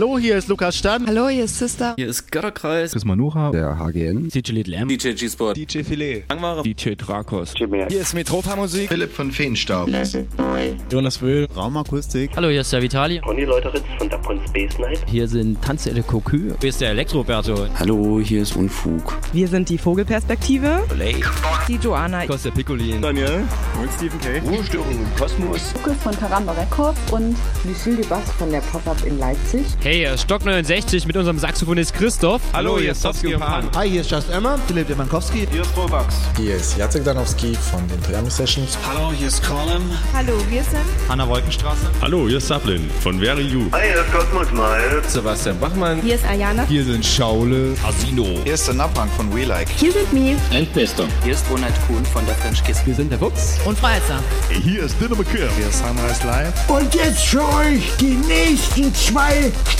Hallo, hier ist Lukas Stan. Hallo, hier ist Sister. Hier ist Götterkreis. Chris Manucha. Der HGN. DJ M. DJ G-Sport. DJ Filet. Langware. DJ Drakos. Hier ist Metropa Musik. Philipp von Feenstaub. Jonas Wöhl. Raumakustik. Hallo, hier ist der Vitali. Conny Leuteritz von Dapon Space Night. Hier sind Tanze de Cocu. Hier ist der Elektroberto. Hallo, hier ist Unfug. Wir sind die Vogelperspektive. Blake. Die Joanna. Costa Piccolin. Daniel. Und Stephen K. Ruhestörung im Kosmos. Lukas von Karamba Records und Lucille de Bass von der Pop-Up in Leipzig. Hey, hier ist Stock 69 mit unserem Saxophonist Christoph. Hallo, hier ist Sofsky und Pan. Hi, hier ist Just Emma, Philipp Demankowski. Hier ist Robax. Hier ist Jacek Danowski von den Triami Sessions. Hallo, hier ist Colin. Hallo, wir sind Hanna Wolkenstraße. Hallo, hier ist Sablin von Very You. Hi, hier ist Cosmos Miles. Sebastian Bachmann. Hier ist Ayana. Hier sind Schaule. Asino. Hier ist der Napang von We Like. Hier sind Mi. Endbester. Hier ist Ronald Kuhn von der French Kiss. Wir sind der Fuchs. Und Freizer. Hier ist Dinner McKill. Hier ist Sunrise Live. Und jetzt für euch die nächsten zwei Stunden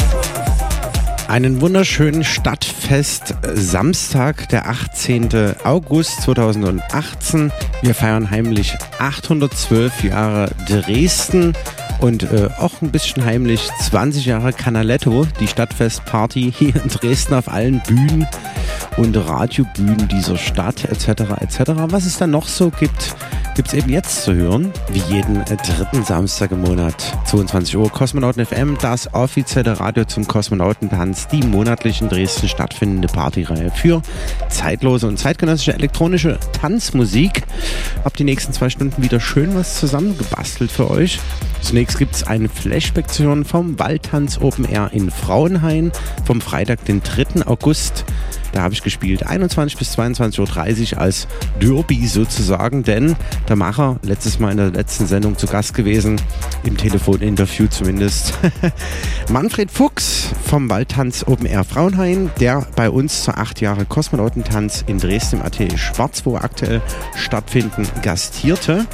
Einen wunderschönen Stadtfest Samstag, der 18. August 2018. Wir feiern heimlich 812 Jahre Dresden und äh, auch ein bisschen heimlich 20 Jahre Canaletto, die Stadtfestparty hier in Dresden auf allen Bühnen und Radiobühnen dieser Stadt etc. etc. Was es dann noch so gibt, gibt es eben jetzt zu hören, wie jeden äh, dritten Samstag im Monat. 22 Uhr Kosmonauten FM, das offizielle Radio zum Kosmonautentanz, die monatlich in Dresden stattfindende Partyreihe für zeitlose und zeitgenössische elektronische Tanzmusik. Hab die nächsten zwei Stunden wieder schön was zusammengebastelt für euch. Zunächst gibt es einen Flashback zu hören vom Waldtanz Open Air in Frauenhain vom Freitag, den 3. August. Da habe ich gespielt 21 bis 22.30 Uhr als Derby sozusagen, denn der Macher, letztes Mal in der letzten Sendung zu Gast gewesen, im Telefoninterview zumindest, Manfred Fuchs vom Waldtanz Open Air Frauenhain, der bei uns zur acht Jahre Kosmonautentanz in Dresden im Atelier Schwarz, wo aktuell stattfinden, gastierte.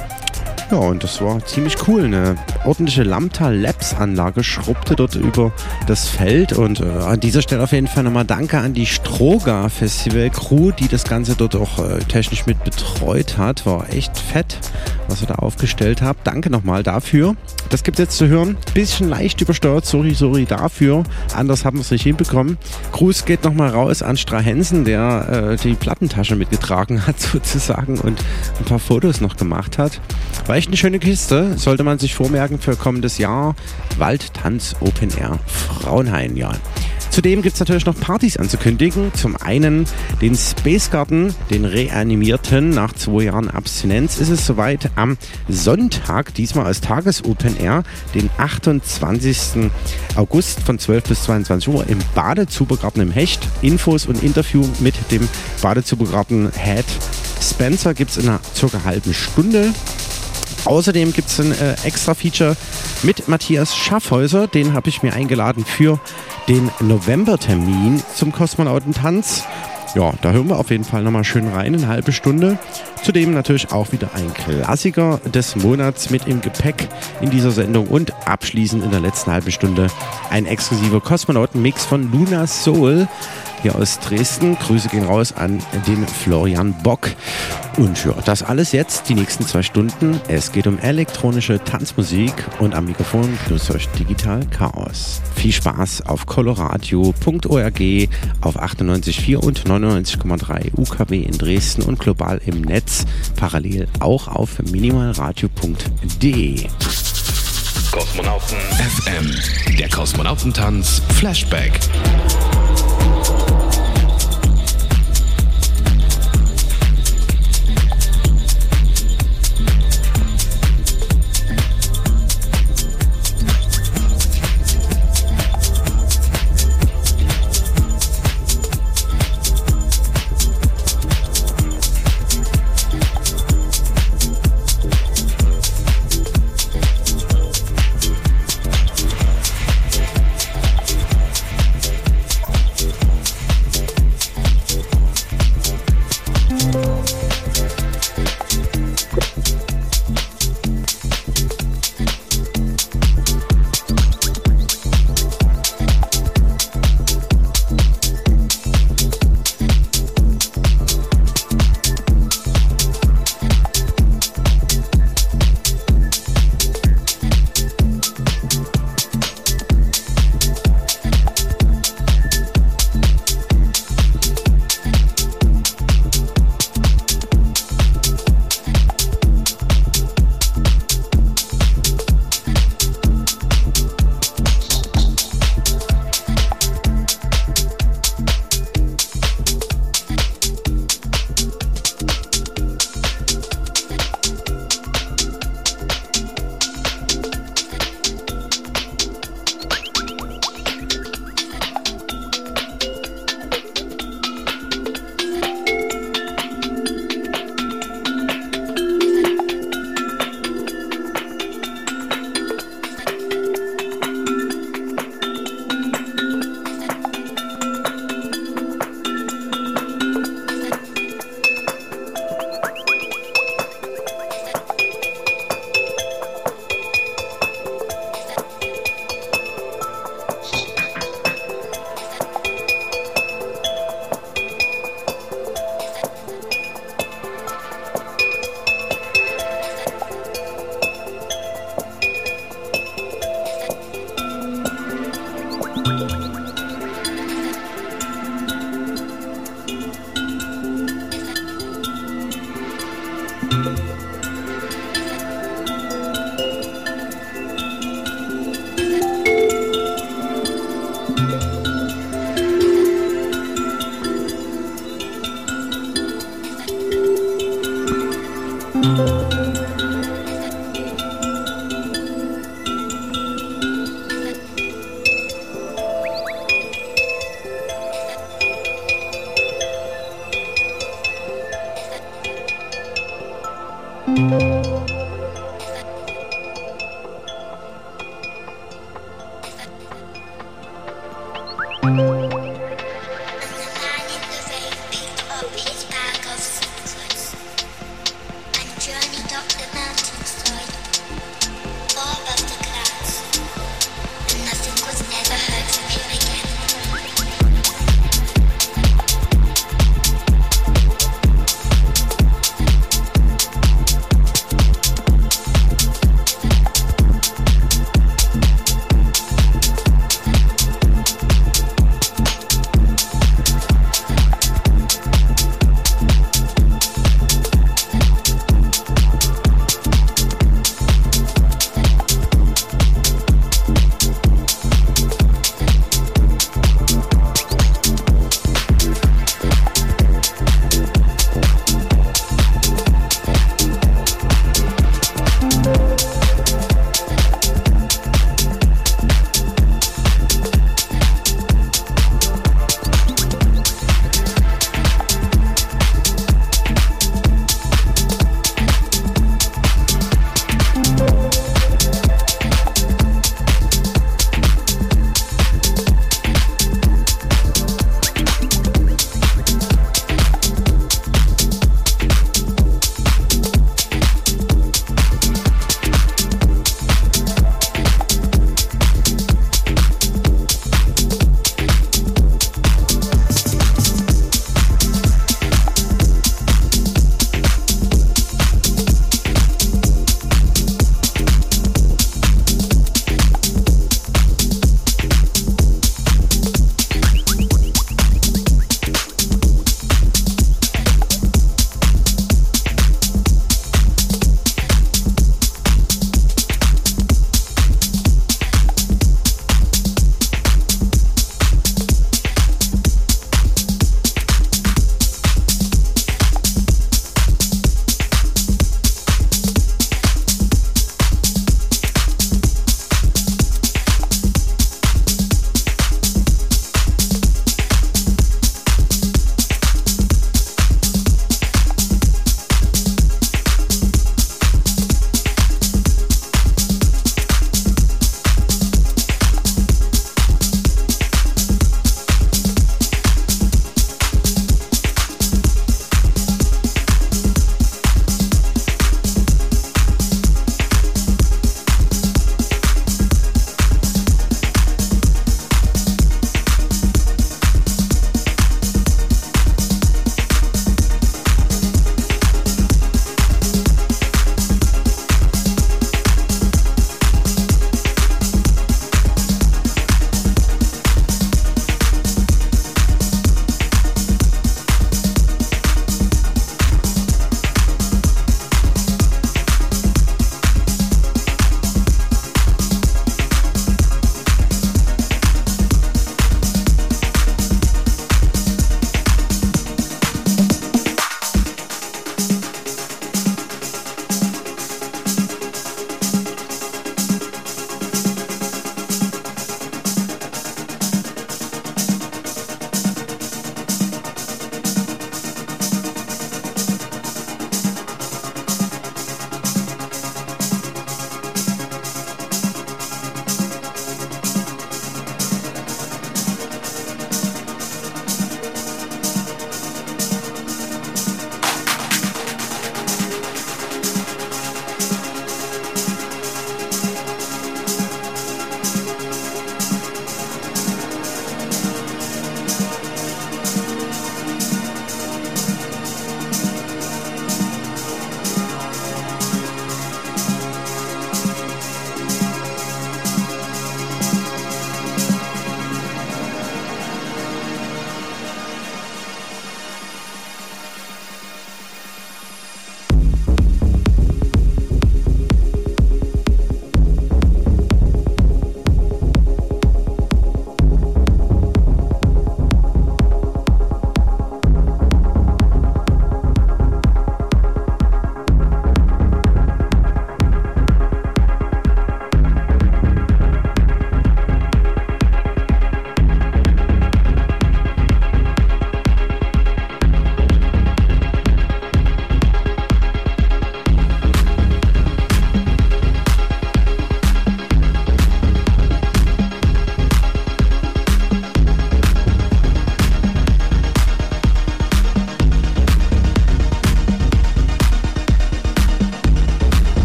Ja, und das war ziemlich cool. Eine ordentliche Lambda Labs Anlage schrubbte dort über das Feld. Und äh, an dieser Stelle auf jeden Fall nochmal Danke an die Stroga Festival Crew, die das Ganze dort auch äh, technisch mit betreut hat. War echt fett, was ihr da aufgestellt habt. Danke nochmal dafür. Das gibt jetzt zu hören. Bisschen leicht übersteuert. Sorry, sorry dafür. Anders haben wir es nicht hinbekommen. Gruß geht nochmal raus an Strahensen, der äh, die Plattentasche mitgetragen hat sozusagen und ein paar Fotos noch gemacht hat. War echt eine schöne Kiste. Sollte man sich vormerken für kommendes Jahr. Waldtanz Open Air Frauenhain, ja. Zudem gibt es natürlich noch Partys anzukündigen. Zum einen den Space Garden, den reanimierten nach zwei Jahren Abstinenz, ist es soweit am Sonntag, diesmal als Tages-Open Air, den 28. August von 12 bis 22 Uhr im Badezubergarten im Hecht. Infos und Interview mit dem Badezubergarten Head Spencer gibt es in einer circa halben Stunde. Außerdem gibt es ein äh, extra Feature mit Matthias Schaffhäuser. Den habe ich mir eingeladen für den Novembertermin zum Kosmonautentanz. Ja, da hören wir auf jeden Fall nochmal schön rein, eine halbe Stunde. Zudem natürlich auch wieder ein Klassiker des Monats mit im Gepäck in dieser Sendung und abschließend in der letzten halben Stunde ein exklusiver Kosmonauten-Mix von Luna Soul hier aus Dresden. Grüße gehen raus an den Florian Bock. Und ja, das alles jetzt, die nächsten zwei Stunden. Es geht um elektronische Tanzmusik und am Mikrofon plus euch Digital Chaos. Viel Spaß auf coloradio.org, auf 98,4 und 99,3 UKW in Dresden und global im Netz, parallel auch auf minimalradio.de. Kosmonauten FM, der Kosmonautentanz Flashback.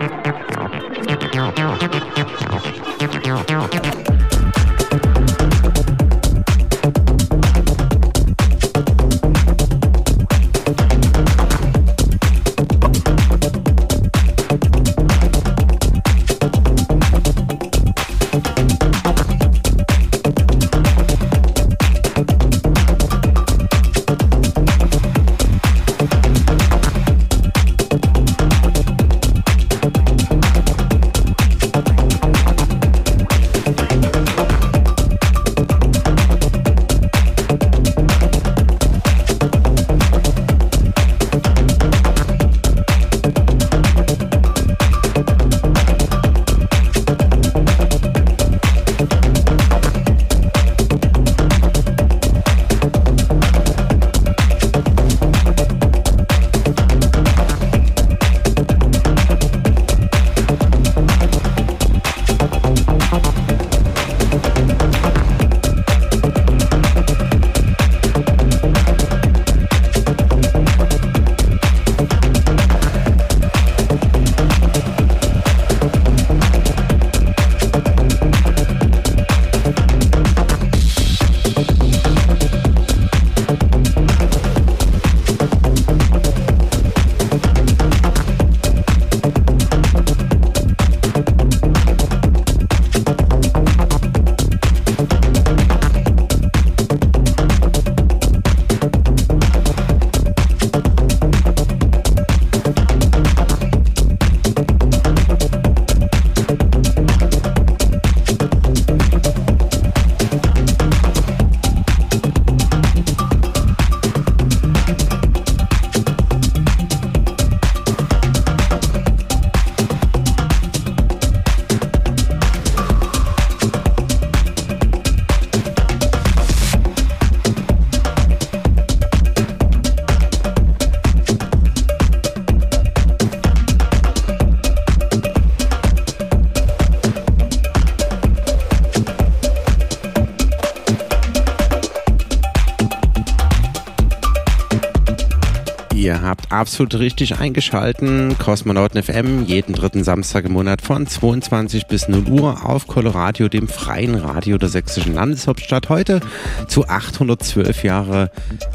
Thank you. Absolut richtig eingeschalten. Kosmonauten FM, jeden dritten Samstag im Monat von 22 bis 0 Uhr auf Coloradio, dem freien Radio der sächsischen Landeshauptstadt. Heute zu 812 Jahre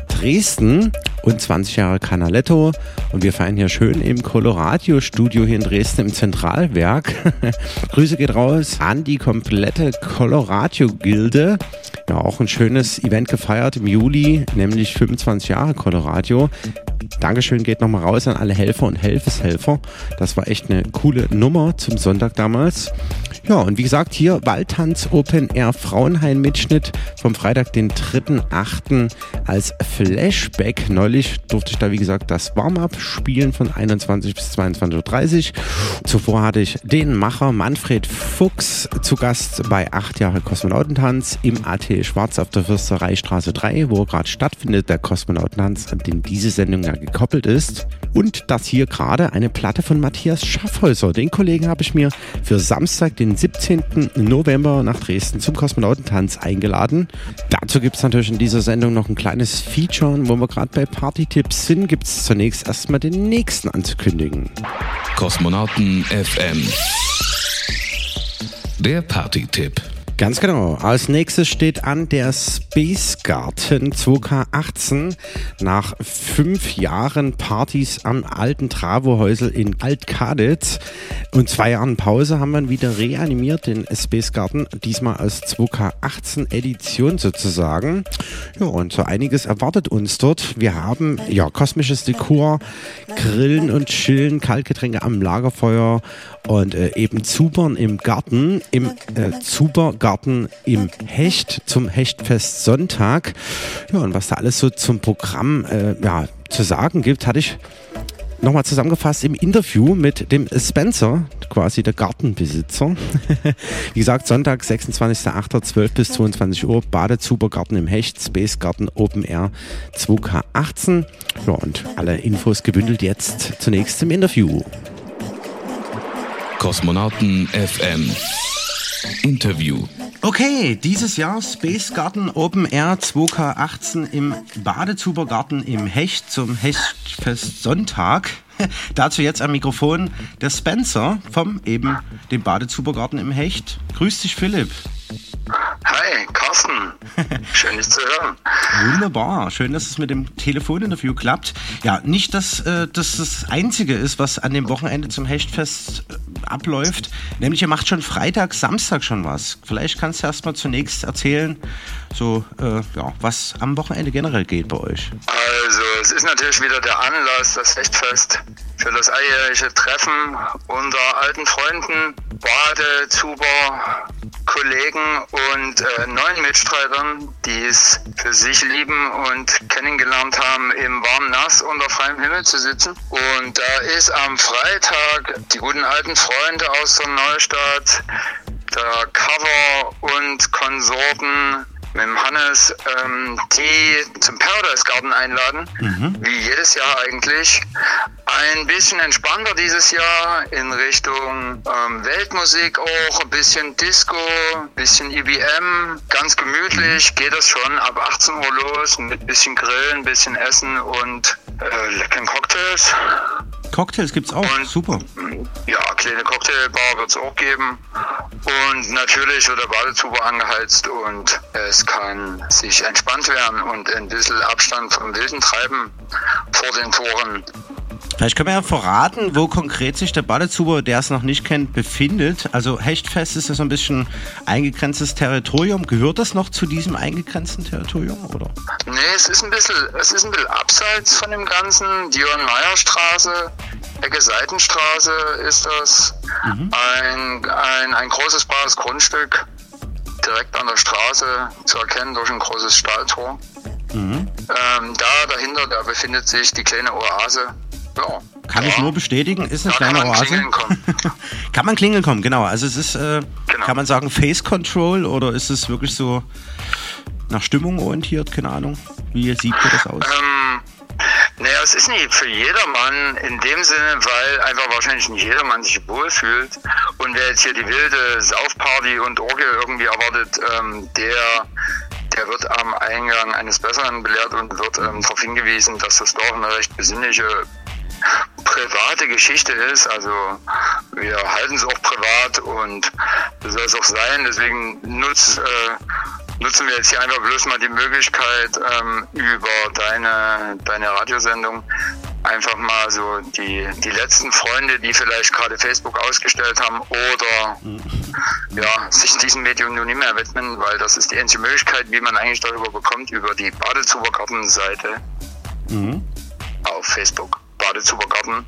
Dresden und 20 Jahre Canaletto. Und wir feiern hier schön im Coloradio-Studio hier in Dresden im Zentralwerk. Grüße geht raus an die komplette Coloradio-Gilde. Ja, auch ein schönes Event gefeiert im Juli, nämlich 25 Jahre Coloradio. Dankeschön geht nochmal raus an alle Helfer und Helfeshelfer. Das war echt eine coole Nummer zum Sonntag damals. Ja, und wie gesagt, hier Waldtanz Open Air Frauenhain Mitschnitt vom Freitag, den 3.8. als Flashback neulich durfte ich da, wie gesagt, das Warm-up spielen von 21 bis 22.30 Uhr. Zuvor hatte ich den Macher Manfred Fuchs zu Gast bei 8 Jahre Kosmonautentanz im AT Schwarz auf der Fürstereistraße 3, wo gerade stattfindet, der Kosmonautentanz, an den diese Sendung ja gekoppelt ist. Und das hier gerade eine Platte von Matthias Schaffhäuser. Den Kollegen habe ich mir für Samstag, den 17. November nach Dresden zum Kosmonautentanz eingeladen. Dazu gibt es natürlich in dieser Sendung noch ein kleines Feature. Wo wir gerade bei Party-Tipps sind, gibt es zunächst erstmal den nächsten anzukündigen. Kosmonauten FM. Der Party-Tipp. Ganz genau. Als nächstes steht an der Space Garten 2K18. Nach fünf Jahren Partys am alten Travohäusel in Altkaditz und zwei Jahren Pause haben wir wieder reanimiert den Space Garten, diesmal als 2K18 Edition sozusagen. Ja, und so einiges erwartet uns dort. Wir haben ja kosmisches Dekor, Grillen und Chillen, Kaltgetränke am Lagerfeuer und äh, eben Zubern im Garten, im äh, Zubergarten im Hecht zum Hechtfest Sonntag. Ja, und was da alles so zum Programm äh, ja, zu sagen gibt, hatte ich nochmal zusammengefasst im Interview mit dem Spencer, quasi der Gartenbesitzer. Wie gesagt, Sonntag, 26.08.12 bis 22 Uhr, Badezubergarten im Hecht, Space Garden Open Air 2K18. Ja, und alle Infos gebündelt jetzt zunächst im Interview. Kosmonauten FM. Interview. Okay, dieses Jahr Space Garden Open Air 2K18 im Badezubergarten im Hecht zum Hechtfest Sonntag. Dazu jetzt am Mikrofon der Spencer vom eben dem Badezubergarten im Hecht. Grüß dich, Philipp. Hi, Carsten. Schön, dich zu hören. Wunderbar. Schön, dass es mit dem Telefoninterview klappt. Ja, nicht, dass äh, das das Einzige ist, was an dem Wochenende zum Hechtfest äh, abläuft. Nämlich, ihr macht schon Freitag, Samstag schon was. Vielleicht kannst du erst mal zunächst erzählen, so, äh, ja, was am Wochenende generell geht bei euch. Also, es ist natürlich wieder der Anlass, das Hechtfest für das alljährliche Treffen unter alten Freunden, Badezuber, Kollegen und äh, neuen Mitstreitern, die es für sich lieben und kennengelernt haben, im warmen Nass unter freiem Himmel zu sitzen. Und da ist am Freitag die guten alten Freunde aus der Neustadt, der Cover und Konsorten mit dem Hannes, ähm, die zum Paradise Garden einladen, mhm. wie jedes Jahr eigentlich. Ein bisschen entspannter dieses Jahr in Richtung ähm, Weltmusik auch, ein bisschen Disco, ein bisschen IBM, ganz gemütlich geht das schon ab 18 Uhr los mit ein bisschen Grillen, ein bisschen Essen und äh, leckeren Cocktails. Cocktails gibt's auch, und, super. Ja, kleine Cocktailbar wird's auch geben. Und natürlich wird der Badezuber angeheizt und es kann sich entspannt werden und ein bisschen Abstand vom wilden Treiben vor den Toren. Vielleicht können wir ja verraten, wo konkret sich der Badezuber, der es noch nicht kennt, befindet. Also Hechtfest ist ja so ein bisschen eingegrenztes Territorium. Gehört das noch zu diesem eingegrenzten Territorium, oder? Nee, es ist ein bisschen, es ist ein bisschen abseits von dem Ganzen. Die Johann-Meyer-Straße, Ecke Seitenstraße ist das. Mhm. Ein, ein, ein großes bares Grundstück, direkt an der Straße zu erkennen durch ein großes Stahltor. Mhm. Ähm, da dahinter, da befindet sich die kleine Oase ja. Kann ja. ich nur bestätigen, ist eine da kleine kann man Oase. Klingeln kommen. kann man klingeln kommen, genau. Also es ist, äh, genau. kann man sagen, Face Control oder ist es wirklich so nach Stimmung orientiert? Keine Ahnung. Wie sieht das aus? Ähm, naja, es ist nicht für jedermann in dem Sinne, weil einfach wahrscheinlich nicht jedermann sich wohlfühlt. Und wer jetzt hier die wilde Saufparty und Orgel irgendwie erwartet, ähm, der der wird am Eingang eines Besseren belehrt und wird ähm, darauf hingewiesen, dass das doch eine recht besinnliche private Geschichte ist. Also wir halten es auch privat und das soll es auch sein. Deswegen nutz, äh, nutzen wir jetzt hier einfach bloß mal die Möglichkeit, ähm, über deine, deine Radiosendung einfach mal so die, die letzten Freunde, die vielleicht gerade Facebook ausgestellt haben oder ja, sich diesem Medium nun nicht mehr widmen, weil das ist die einzige Möglichkeit, wie man eigentlich darüber bekommt, über die Badezubergartenseite mhm. auf Facebook. Badezubergarten.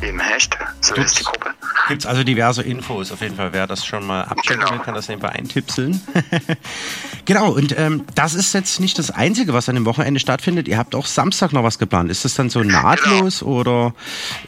Im Hecht, so Dutz. ist die Gruppe. Gibt es also diverse Infos. Auf jeden Fall, wer das schon mal abchecken Genau. will, kann das nebenbei eintipseln. genau, und ähm, das ist jetzt nicht das Einzige, was an dem Wochenende stattfindet. Ihr habt auch Samstag noch was geplant. Ist das dann so nahtlos Genau. oder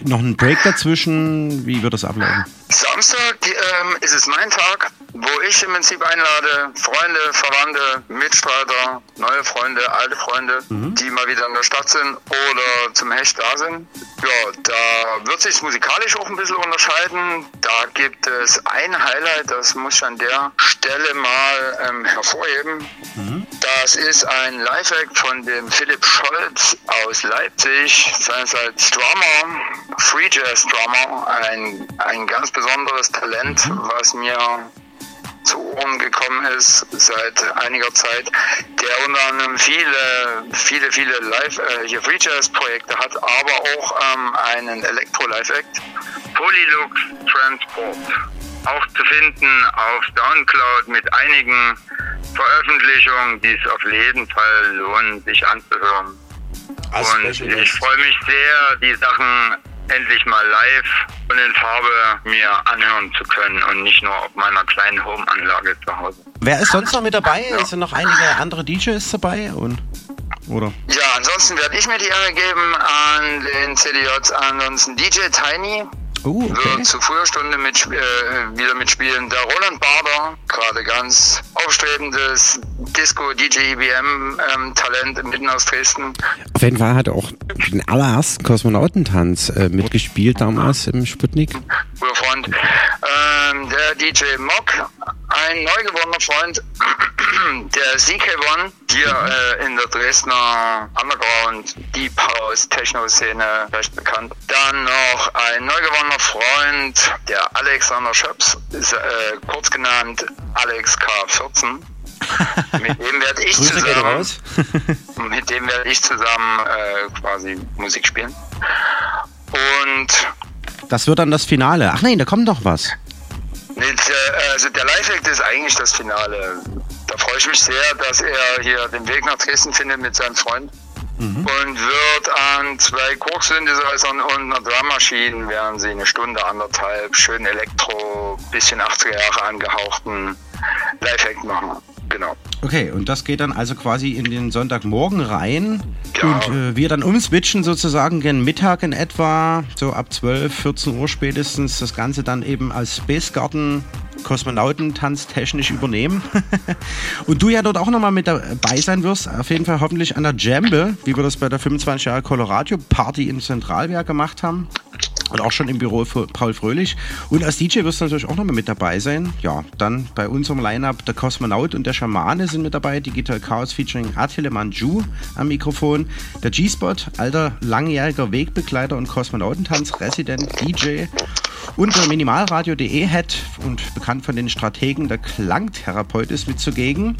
noch ein Break dazwischen? Wie wird das ablaufen? Samstag ähm, ist es mein Tag, wo ich im Prinzip einlade, Freunde, Verwandte, Mitstreiter, neue Freunde, alte Freunde, die mal wieder in der Stadt sind oder zum Hecht da sind. Ja, da wird sich musikalisch auch ein bisschen unterscheiden. Da gibt es ein Highlight, das muss ich an der Stelle mal ähm, hervorheben. Das ist ein Live-Act von dem Philipp Scholz aus Leipzig, seinerseits Drummer, Free Jazz Drummer, ein, ein ganz besonderes Talent, was mir zu Ohren gekommen ist seit einiger Zeit, der unter anderem viele, viele, viele Live, äh, hier Free Jazz Projekte hat, aber auch ähm, einen Elektro Live Act. Polylux Transport. Auch zu finden auf Soundcloud mit einigen Veröffentlichungen, die es auf jeden Fall lohnt, sich anzuhören. Und ich freue mich sehr, die Sachen endlich mal live und in Farbe mir anhören zu können und nicht nur auf meiner kleinen Home-Anlage zu Hause. Wer ist sonst noch mit dabei? Sind noch einige andere DJs dabei? Und, oder? Ja, ansonsten werde ich mir die Ehre geben an den CDJs, ansonsten DJ Tiny. Oh, okay. Wird zu früher Stunde mit, äh, wieder mitspielen. Der Roland Bader, gerade ganz aufstrebendes Disco-DJ-IBM-Talent ähm, mitten aus Dresden. Auf jeden Fall hat er auch den allerersten Kosmonautentanz äh, mitgespielt damals im Sputnik. guter Freund. Ähm, der DJ Mock, ein neu gewordener Freund, der CK1, hier äh, in der Dresdner Underground Deep House Techno-Szene recht bekannt. Dann noch ein neu gewordener Freund, der Alexander Schöps, ist, äh, kurz genannt Alex K14. Mit dem werde ich Grüße zusammen, raus. mit dem werde ich zusammen äh, quasi Musik spielen. Und Das wird dann das Finale. Ach nein, da kommt noch was. Der, also der Live-Act ist eigentlich das Finale. Da freue ich mich sehr, dass er hier den Weg nach Dresden findet mit seinem Freund. Und wird an zwei Kork-Synthesizern und einer Drummaschine, werden sie eine Stunde, anderthalb, schön Elektro, bisschen 80er Jahre angehauchten Live-Act machen. Genau. Okay, und das geht dann also quasi in den Sonntagmorgen rein. Und äh, wir dann umswitchen sozusagen gen Mittag in etwa, so ab 12, 14 Uhr spätestens, das Ganze dann eben als Space Garden Kosmonautentanz technisch übernehmen. und du ja dort auch nochmal mit dabei sein wirst, auf jeden Fall hoffentlich an der Jambe, wie wir das bei der 25 Jahre Colorado Party im Zentralwerk gemacht haben. Und auch schon im Büro für Paul Fröhlich. Und als DJ wirst du natürlich auch nochmal mit dabei sein. Ja, dann bei unserem Line-Up der Kosmonaut und der Schamane sind mit dabei. Digital Chaos featuring Attila Manju am Mikrofon. Der G-Spot, alter langjähriger Wegbegleiter und Kosmonautentanz-Resident DJ. Und der Minimalradio.de Head und bekannt von den Strategen der Klangtherapeut ist mit zugegen.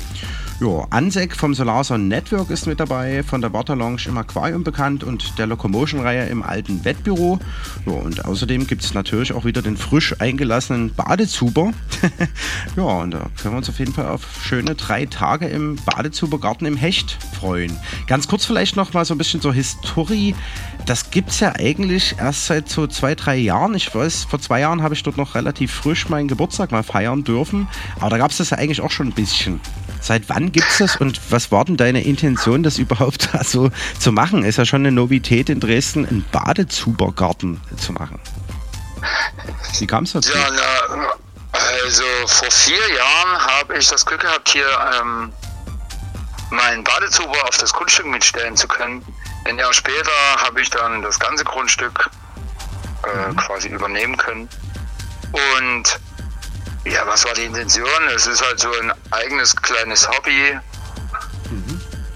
Ja, Ansek vom Solarson Network ist mit dabei, von der Water Lounge im Aquarium bekannt und der Locomotion-Reihe im alten Wettbüro. Ja, und außerdem gibt es natürlich auch wieder den frisch eingelassenen Badezuber. ja, und da können wir uns auf jeden Fall auf schöne drei Tage im Badezubergarten im Hecht freuen. Ganz kurz vielleicht noch mal so ein bisschen zur Historie. Das gibt es ja eigentlich erst seit so zwei, drei Jahren. Ich weiß, vor zwei Jahren habe ich dort noch relativ frisch meinen Geburtstag mal feiern dürfen. Aber da gab es das ja eigentlich auch schon ein bisschen. Seit wann gibt es das und was war denn deine Intention, das überhaupt da so zu machen? Ist ja schon eine Novität in Dresden, einen Badezubergarten zu machen. Wie kam es dazu? Ja, na, also vor vier Jahren habe ich das Glück gehabt, hier ähm, meinen Badezuber auf das Grundstück mitstellen zu können. Ein Jahr später habe ich dann das ganze Grundstück äh, quasi übernehmen können. Und ja, was war die Intention? Es ist halt so ein eigenes kleines Hobby.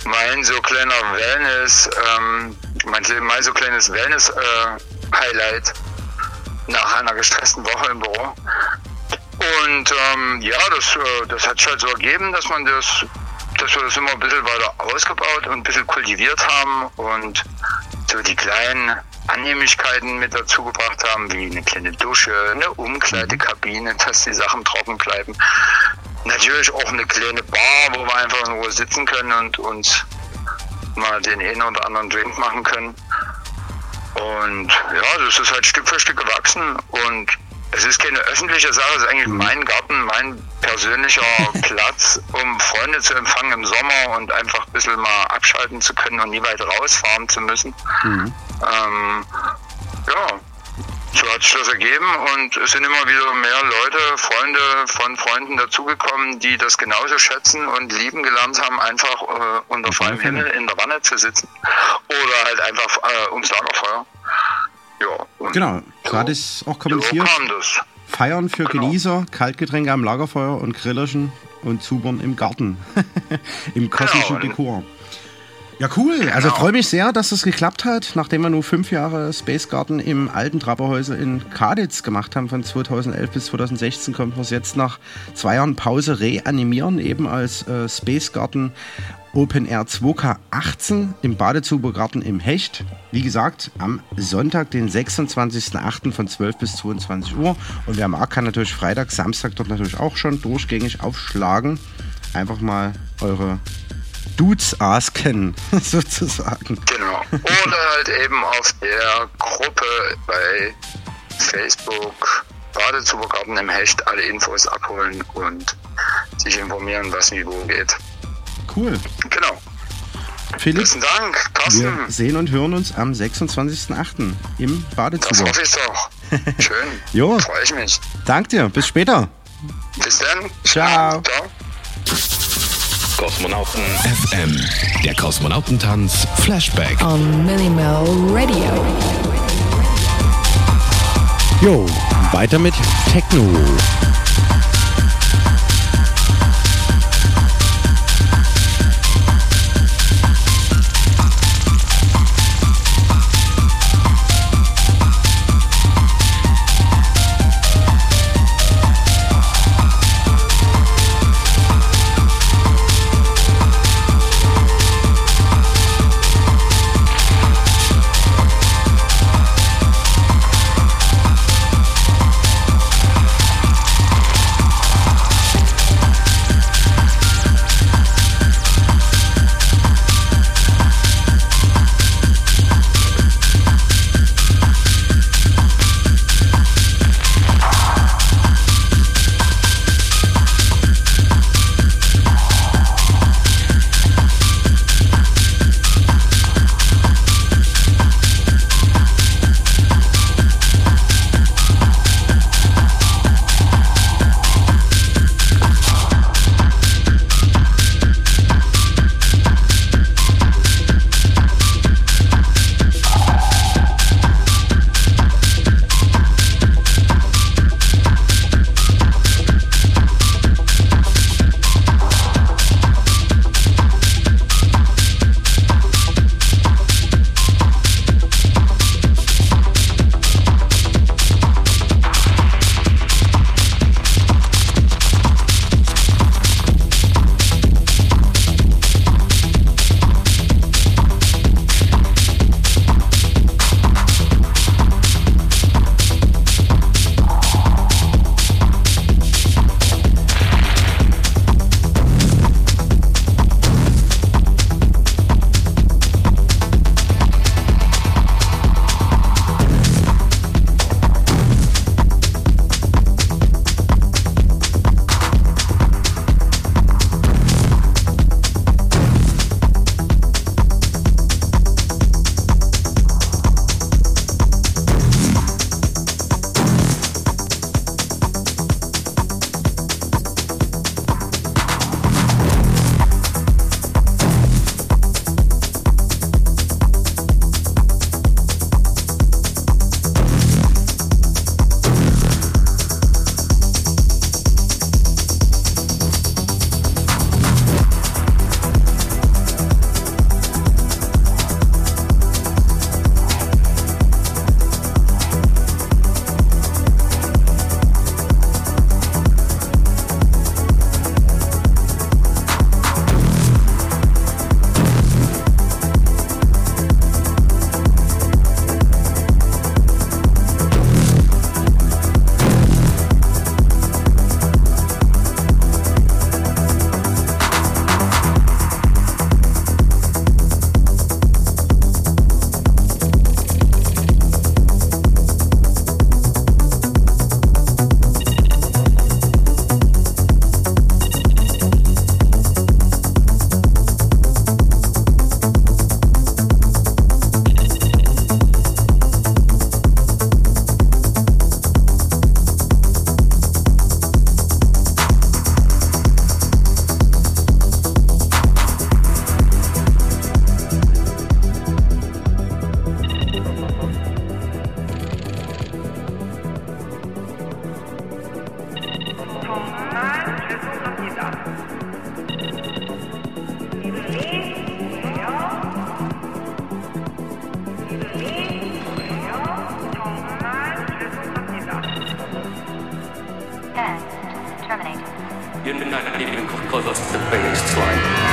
Mein so kleiner Wellness, ähm, mein, mein so kleines Wellness-Highlight nach einer gestressten Woche im Büro. Und ähm, ja, das, äh, das hat sich halt so ergeben, dass man das, dass wir das immer ein bisschen weiter ausgebaut und ein bisschen kultiviert haben und so die kleinen Annehmlichkeiten mit dazu gebracht haben, wie eine kleine Dusche, eine Umkleidekabine, dass die Sachen trocken bleiben. Natürlich auch eine kleine Bar, wo wir einfach in Ruhe sitzen können und uns mal den einen oder anderen Drink machen können. Und ja, das ist halt Stück für Stück gewachsen und es ist keine öffentliche Sache, es ist eigentlich mein Garten, mein persönlicher Platz, um Freunde zu empfangen im Sommer und einfach ein bisschen mal abschalten zu können und nie weit rausfahren zu müssen. Mhm. Ähm, ja, so hat sich das ergeben und es sind immer wieder mehr Leute, Freunde von Freunden dazugekommen, die das genauso schätzen und lieben gelernt haben, einfach äh, unter freiem Himmel in der Wanne zu sitzen oder halt einfach äh, ums Lagerfeuer. Ja, Genau, gerade ist auch kommentiert. So kam das. Feiern für Genau. Genießer, Kaltgetränke am Lagerfeuer und Grillerchen und Zubern im Garten. Im kosmischen Genau. Dekor. Ja, cool. Also freue mich sehr, dass es geklappt hat, nachdem wir nur fünf Jahre Space Garden im alten Trapperhäuser in Kaditz gemacht haben, von 2011 bis 2016, konnten wir es jetzt nach zwei Jahren Pause reanimieren, eben als äh, Space Garden Open Air 2K18 im Badezubergarten im Hecht. Wie gesagt, am Sonntag, den 26.08. von 12 bis 22 Uhr. Und wer mag, kann natürlich Freitag, Samstag dort natürlich auch schon durchgängig aufschlagen. Einfach mal eure Dudes asken, sozusagen. Genau. Oder halt eben auf der Gruppe bei Facebook Badezubergarten im Hecht alle Infos abholen und sich informieren, was wie wo geht. Cool. Genau. Philipp, Besten Dank, Carsten. wir sehen und hören uns am 26.08. im Das Badezuber. hoffe ich doch. Schön. Jo. Freue ich mich. Dank dir, bis später. Bis dann. Ciao. Ciao. Kosmonauten FM. Der Kosmonautentanz Flashback. On Minimal Radio. Jo, weiter mit Techno. Terminate. You're not even close to the baseline. You're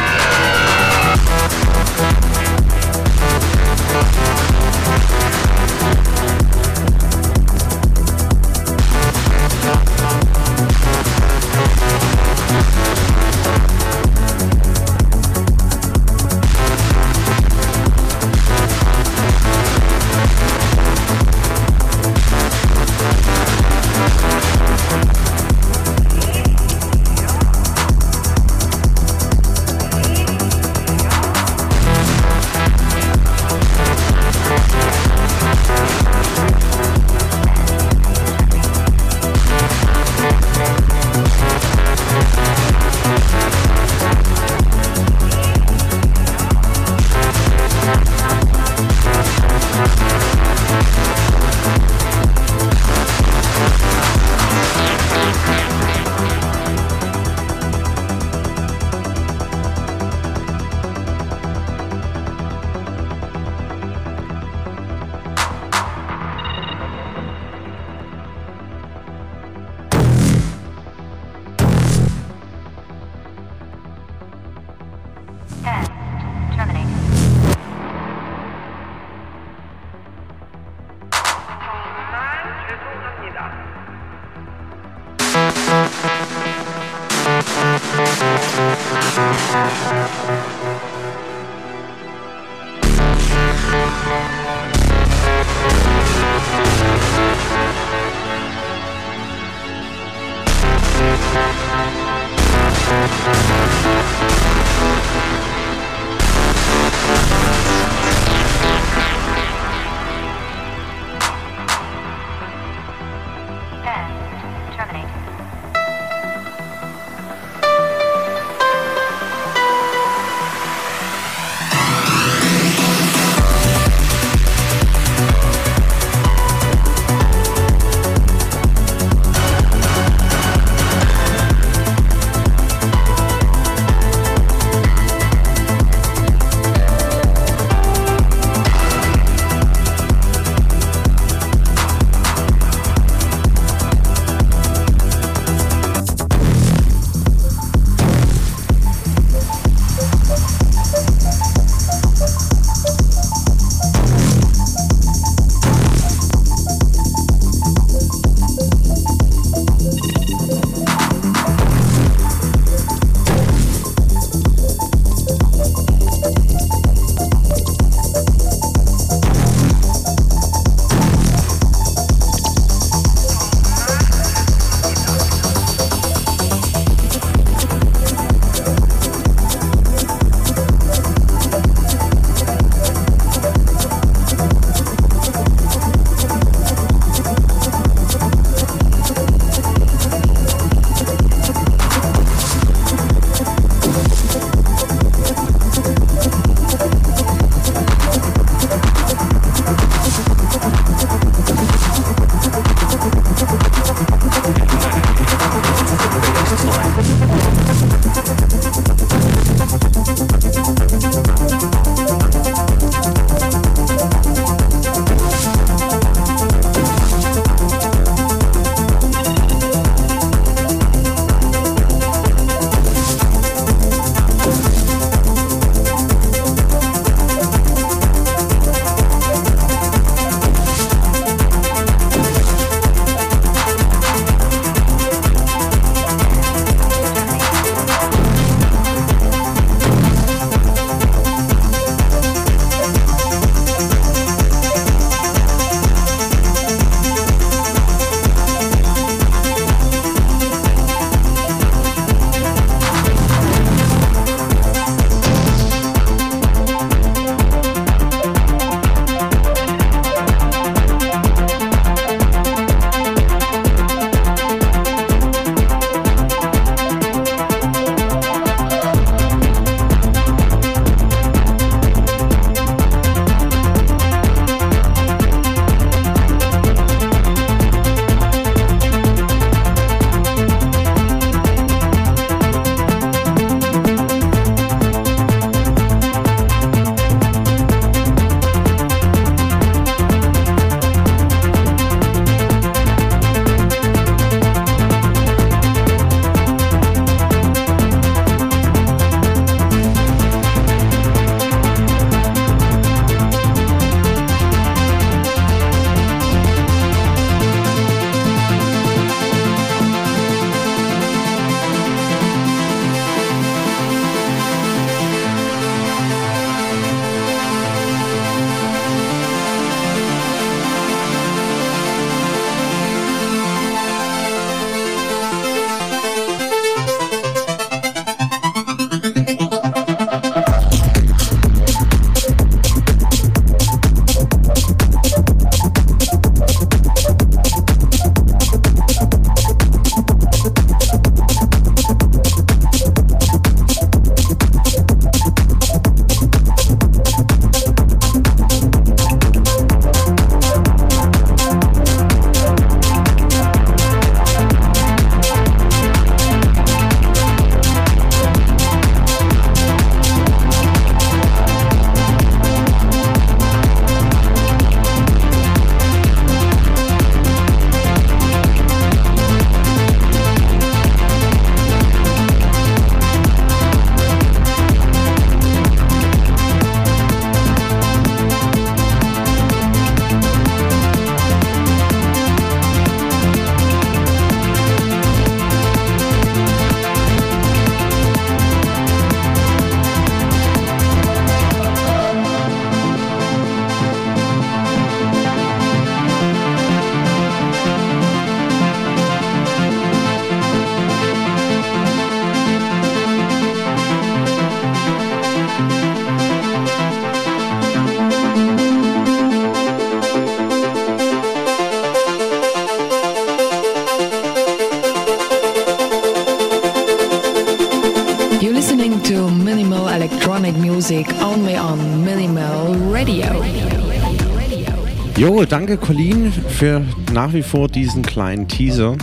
danke Colin für nach wie vor diesen kleinen Teaser.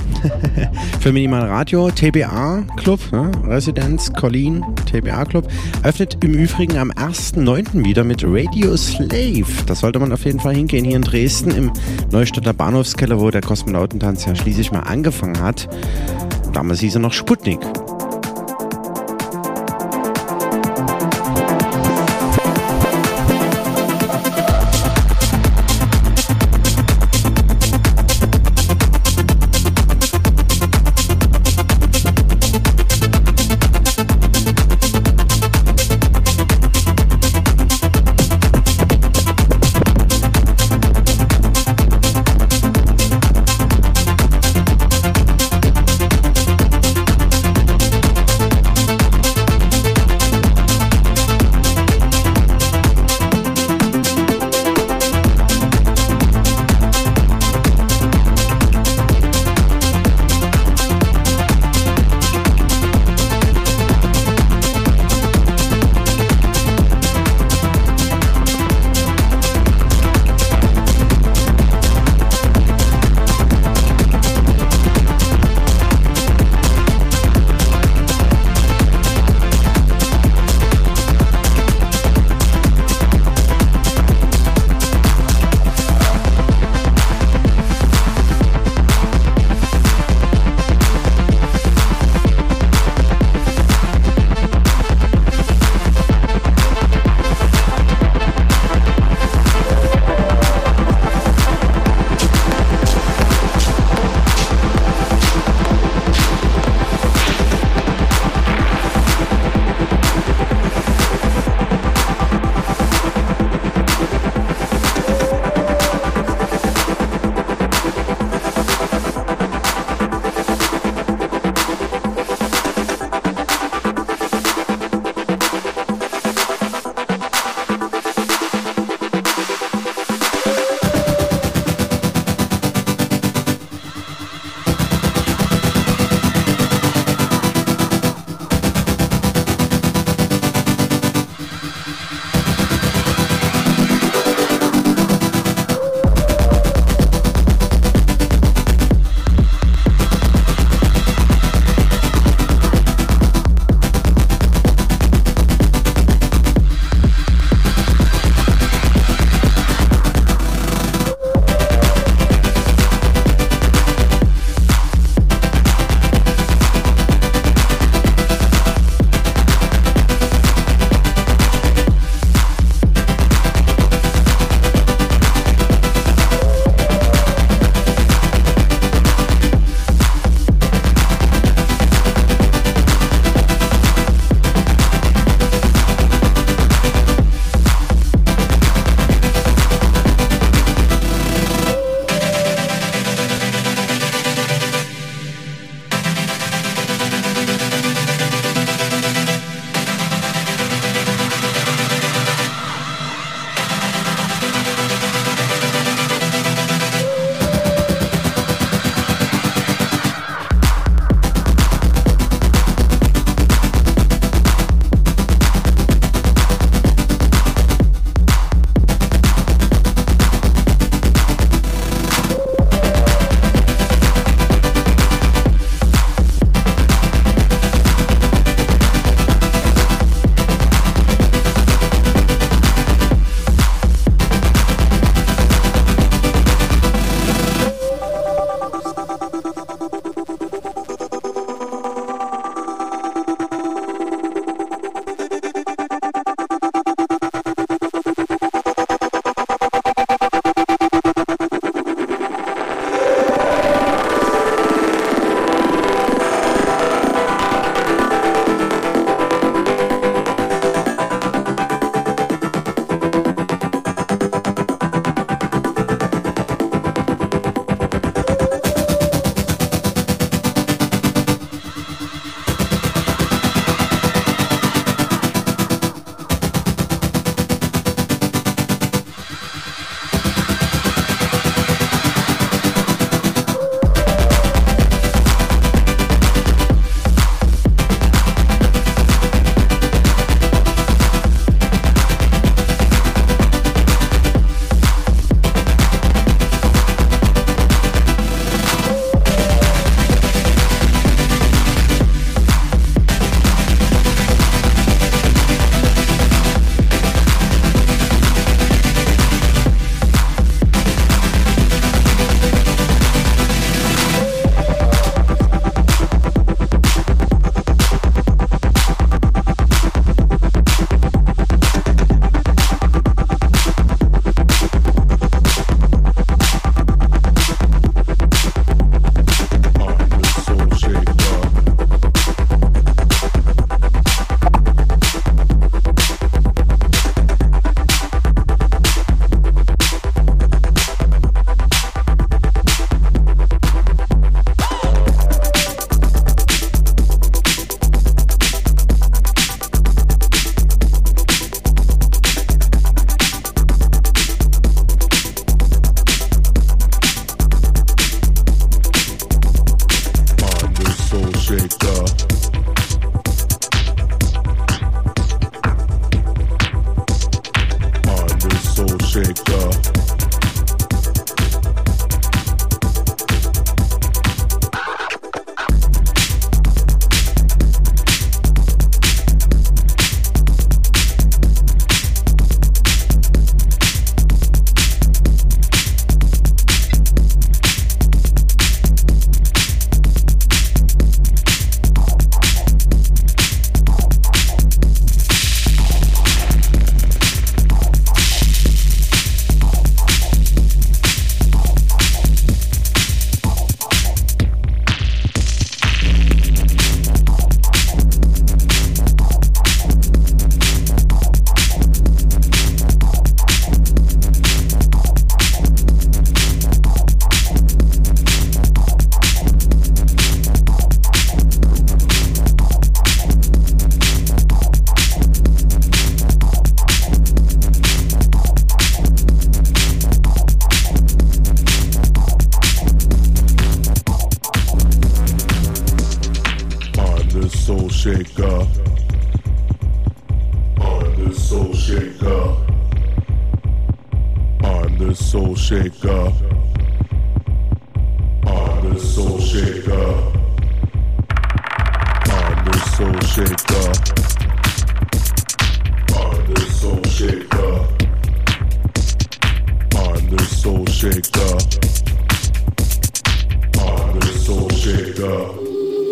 für Minimal Radio, TBA Club, ne? Residenz, Colin, TBA Club, öffnet im Übrigen am 1.9. wieder mit Radio Slave. Da sollte man auf jeden Fall hingehen, hier in Dresden im Neustadter Bahnhofskeller, wo der Kosmonautentanz ja schließlich mal angefangen hat. Damals hieß er noch Sputnik.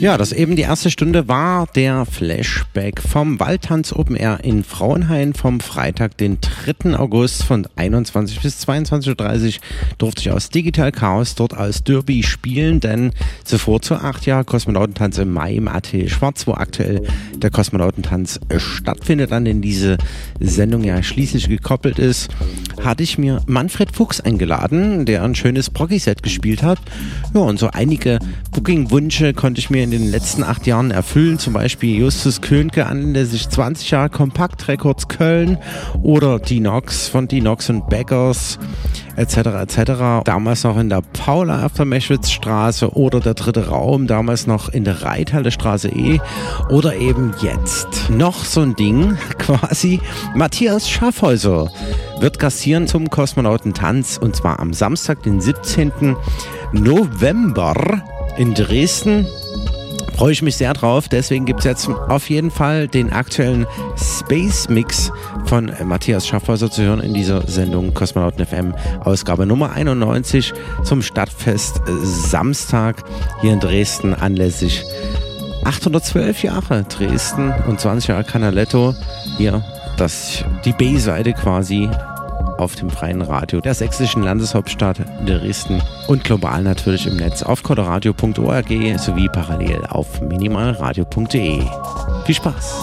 Ja, das eben die erste Stunde war der Flashback vom Waldtanz Open Air in Frauenhain vom Freitag, den 3. August von 21 bis 22.30 Uhr durfte ich aus Digital Chaos dort als Derby spielen, denn zuvor zu acht Jahren Kosmonautentanz im Mai im AT Schwarz, wo aktuell der Kosmonautentanz stattfindet, an den diese Sendung ja schließlich gekoppelt ist, hatte ich mir Manfred Fuchs eingeladen, der ein schönes Proggy-Set gespielt hat. Ja, und so einige Booking-Wünsche konnte ich mir in den letzten acht Jahren erfüllen. Zum Beispiel Justus Könke anlässlich 20 Jahre Kompakt Records Köln oder Dinox von Dinox und Beggars etc. etc. Damals noch in der Paula auf der Meschwitzstraße oder der dritte Raum, damals noch in der Reithallestraße E oder eben jetzt noch so ein Ding quasi. Matthias Schaffhäuser wird gastieren zum Kosmonautentanz und zwar am Samstag, den 17. November in Dresden freue ich mich sehr drauf. Deswegen gibt es jetzt auf jeden Fall den aktuellen Space Mix von Matthias Schaffhäuser zu hören in dieser Sendung Kosmonauten FM Ausgabe Nummer 91 zum Stadtfest Samstag hier in Dresden anlässlich 812 Jahre Dresden und 20 Jahre Canaletto. Hier das, die B-Seite quasi auf dem freien Radio der sächsischen Landeshauptstadt Dresden und global natürlich im Netz auf coloradio.org sowie parallel auf minimalradio.de. Viel Spaß!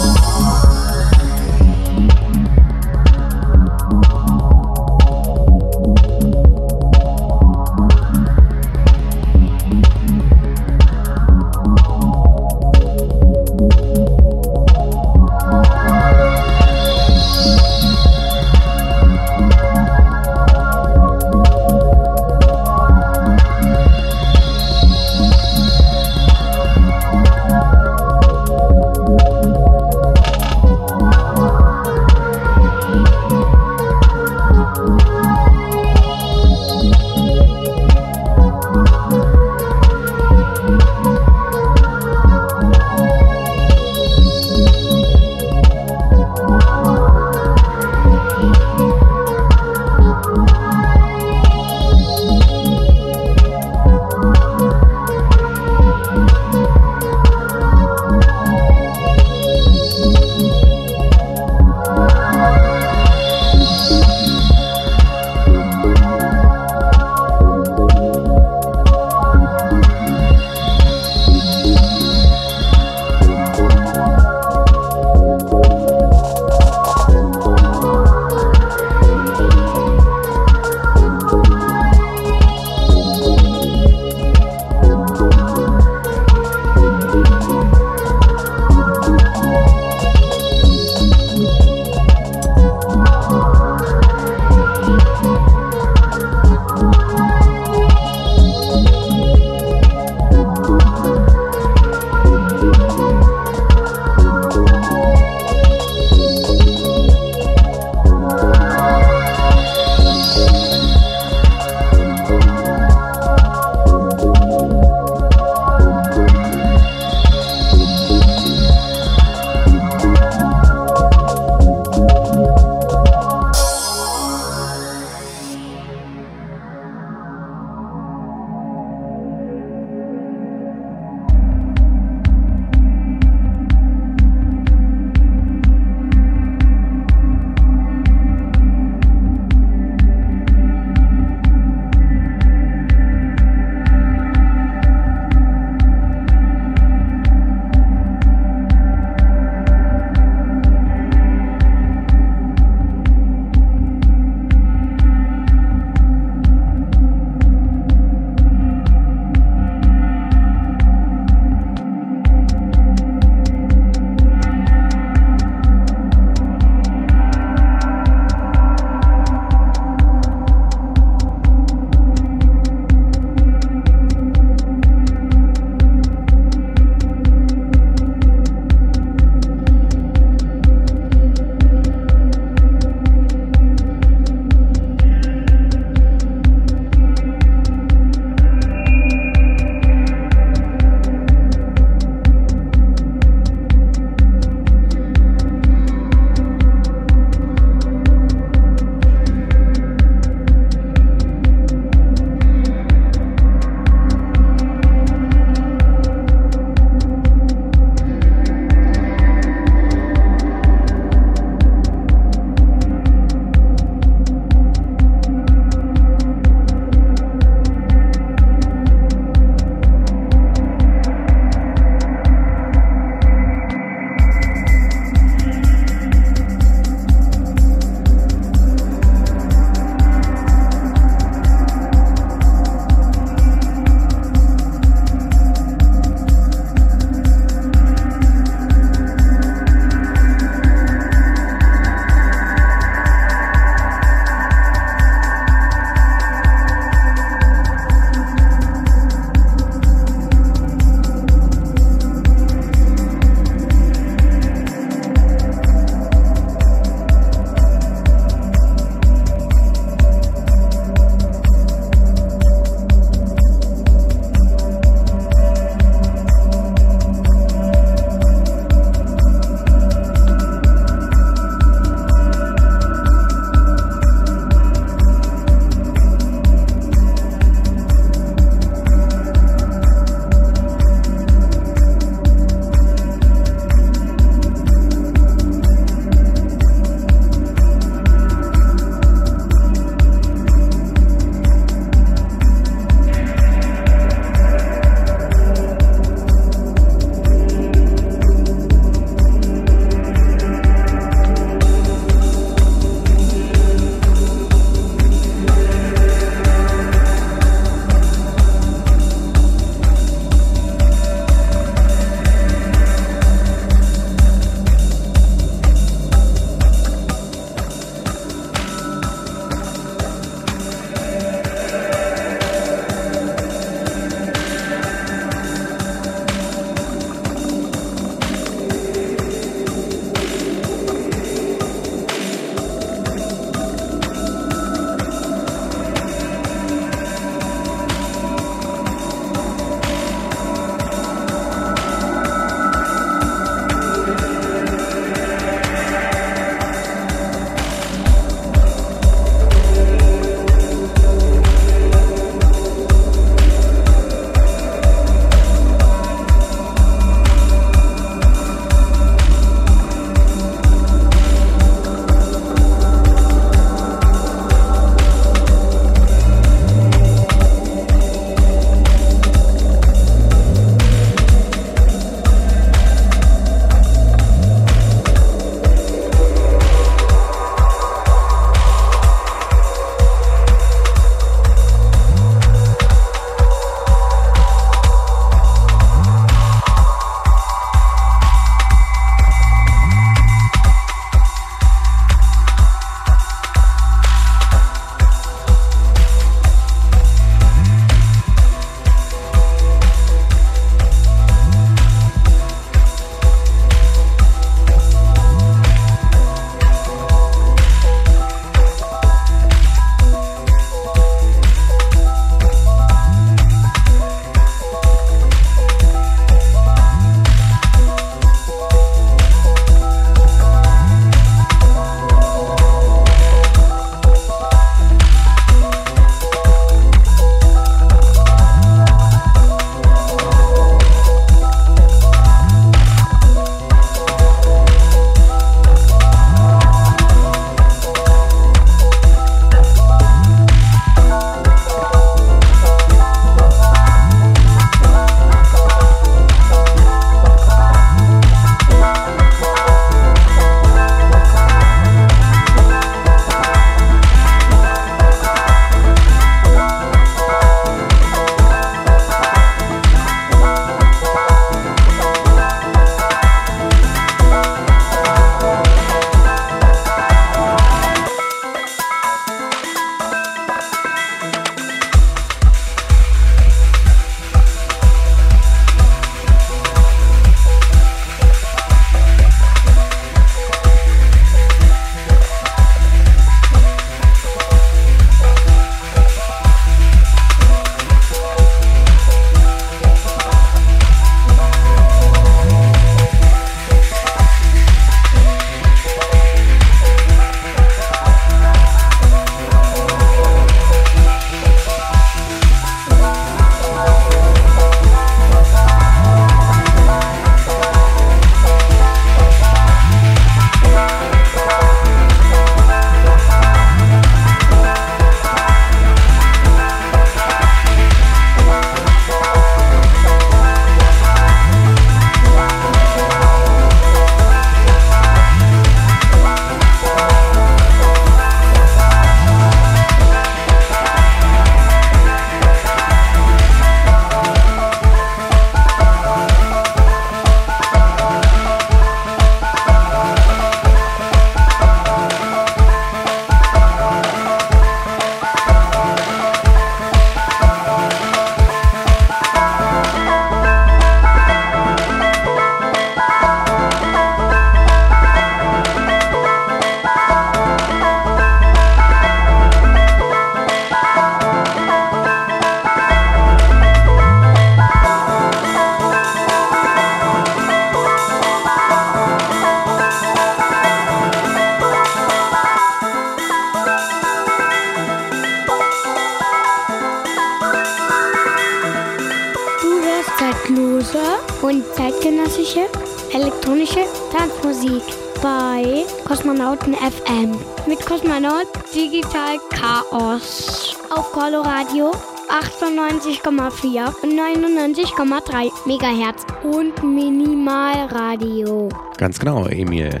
99,3 Megahertz und Minimalradio. Ganz genau, Emil.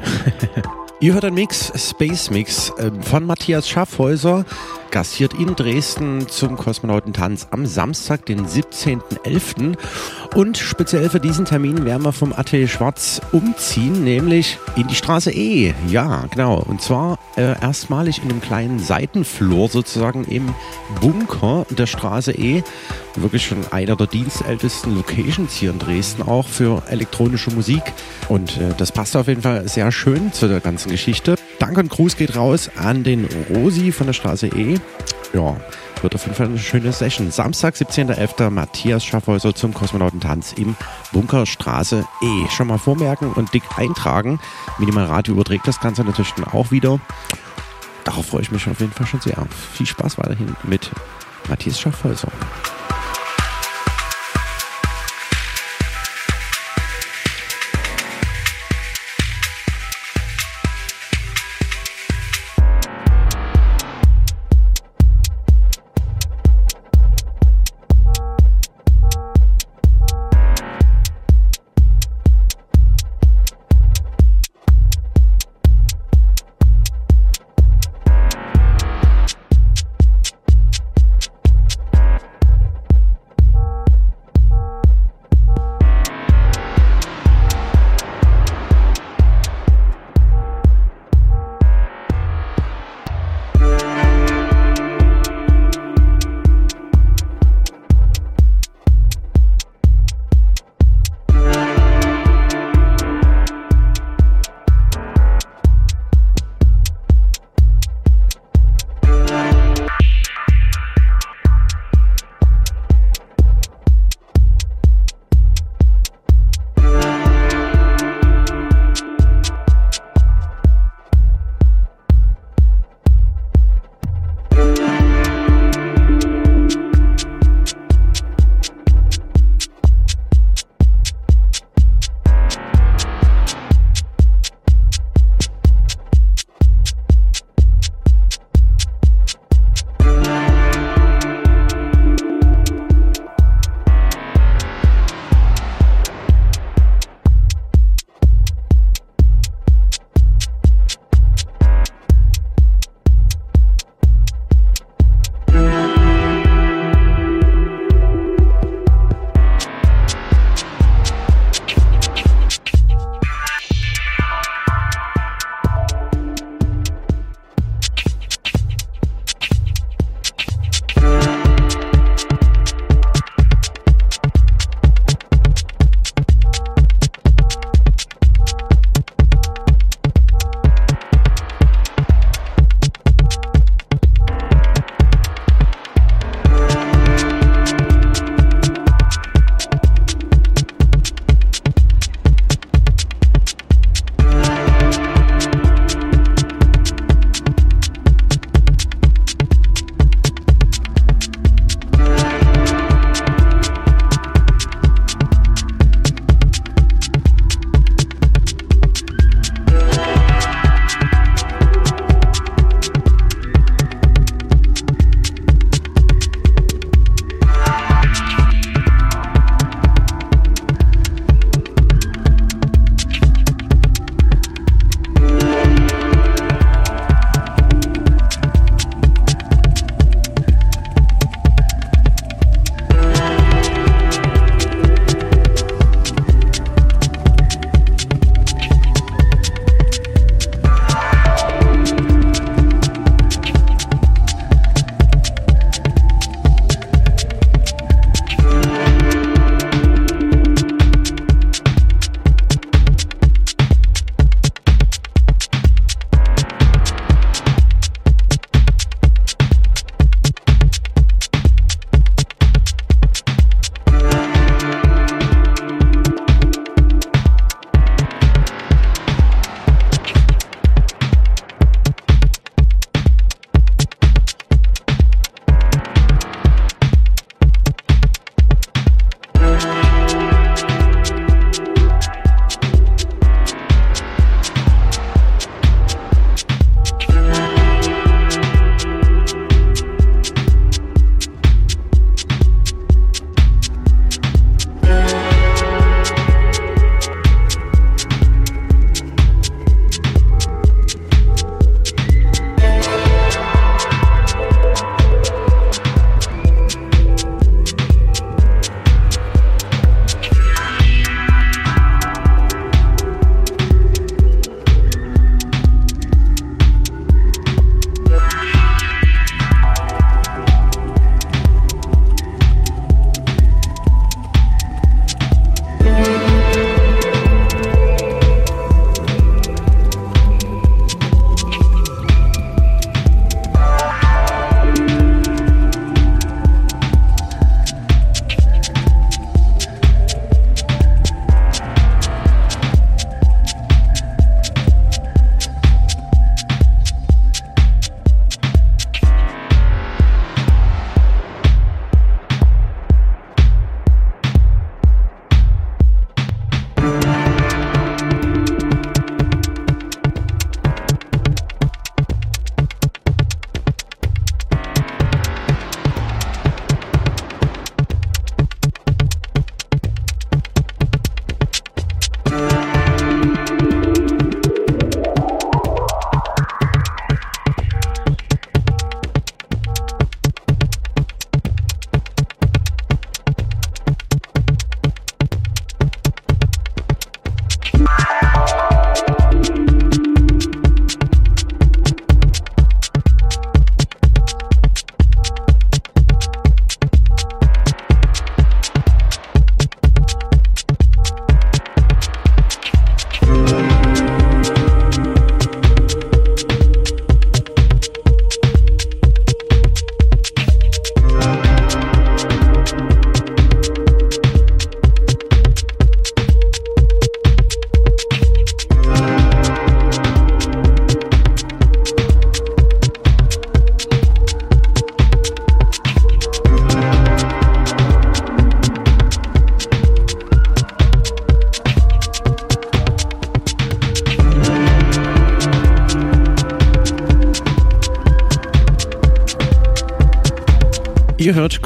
Ihr hört einen Mix, Space Mix äh, von Matthias Schaffhäuser, gastiert in Dresden zum Kosmonautentanz am Samstag, den 17.11. Und speziell für diesen Termin werden wir vom Atelier Schwarz umziehen, nämlich in die Straße E. Ja, genau. Und zwar äh, erstmalig in einem kleinen Seitenflur sozusagen im Bunker der Straße E. Wirklich schon einer der dienstältesten Locations hier in Dresden auch für elektronische Musik. Und äh, das passt auf jeden Fall sehr schön zu der ganzen Geschichte. Dank und Gruß geht raus an den Rosi von der Straße E. Ja, wird auf jeden Fall eine schöne Session. Samstag, 17.11. Matthias Schaffhäuser zum Kosmonautentanz im Bunker Straße E. Schon mal vormerken und dick eintragen. Minimal Radio überträgt das Ganze natürlich dann auch wieder. Darauf freue ich mich auf jeden Fall schon sehr. Viel Spaß weiterhin mit Matthias Schaffhäuser.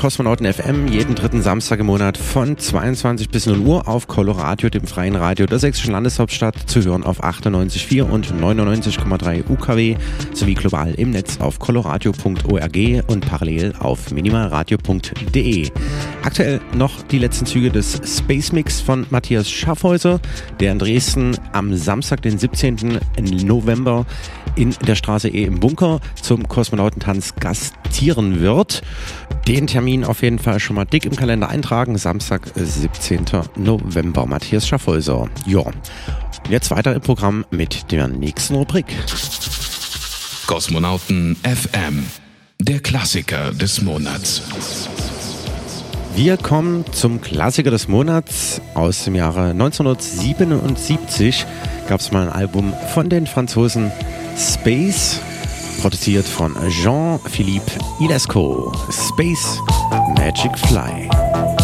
Kosmonauten FM jeden dritten Samstag im Monat von 22 bis 0 Uhr auf Coloradio, dem freien Radio der sächsischen Landeshauptstadt, zu hören auf 98,4 und 99,3 UKW sowie global im Netz auf coloradio.org und parallel auf minimalradio.de. Aktuell noch die letzten Züge des Space Mix von Matthias Schaffhäuser, der in Dresden am Samstag, den 17. November in der Straße E im Bunker zum Kosmonautentanz gastieren wird. Den Termin auf jeden Fall schon mal dick im Kalender eintragen. Samstag, 17. November. Matthias Schaffhäuser. Ja. Jetzt weiter im Programm mit der nächsten Rubrik. Kosmonauten FM. Der Klassiker des Monats. Wir kommen zum Klassiker des Monats. Aus dem Jahre 1977 gab es mal ein Album von den Franzosen Space, produziert von Jean-Philippe Ilesco. Space Magic Fly.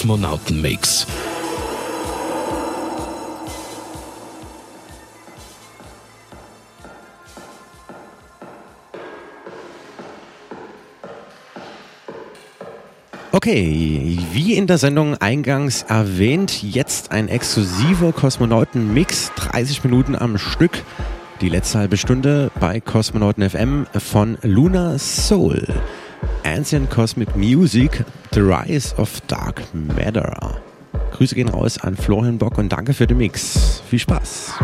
Kosmonautenmix. Okay, wie in der Sendung eingangs erwähnt, jetzt ein exklusiver Kosmonauten-Mix, 30 Minuten am Stück. Die letzte halbe Stunde bei Kosmonauten FM von Luna Soul. Ancient Cosmic Music, The Rise of Dark Matter. Grüße gehen raus an Florian Bock und danke für den Mix. Viel Spaß.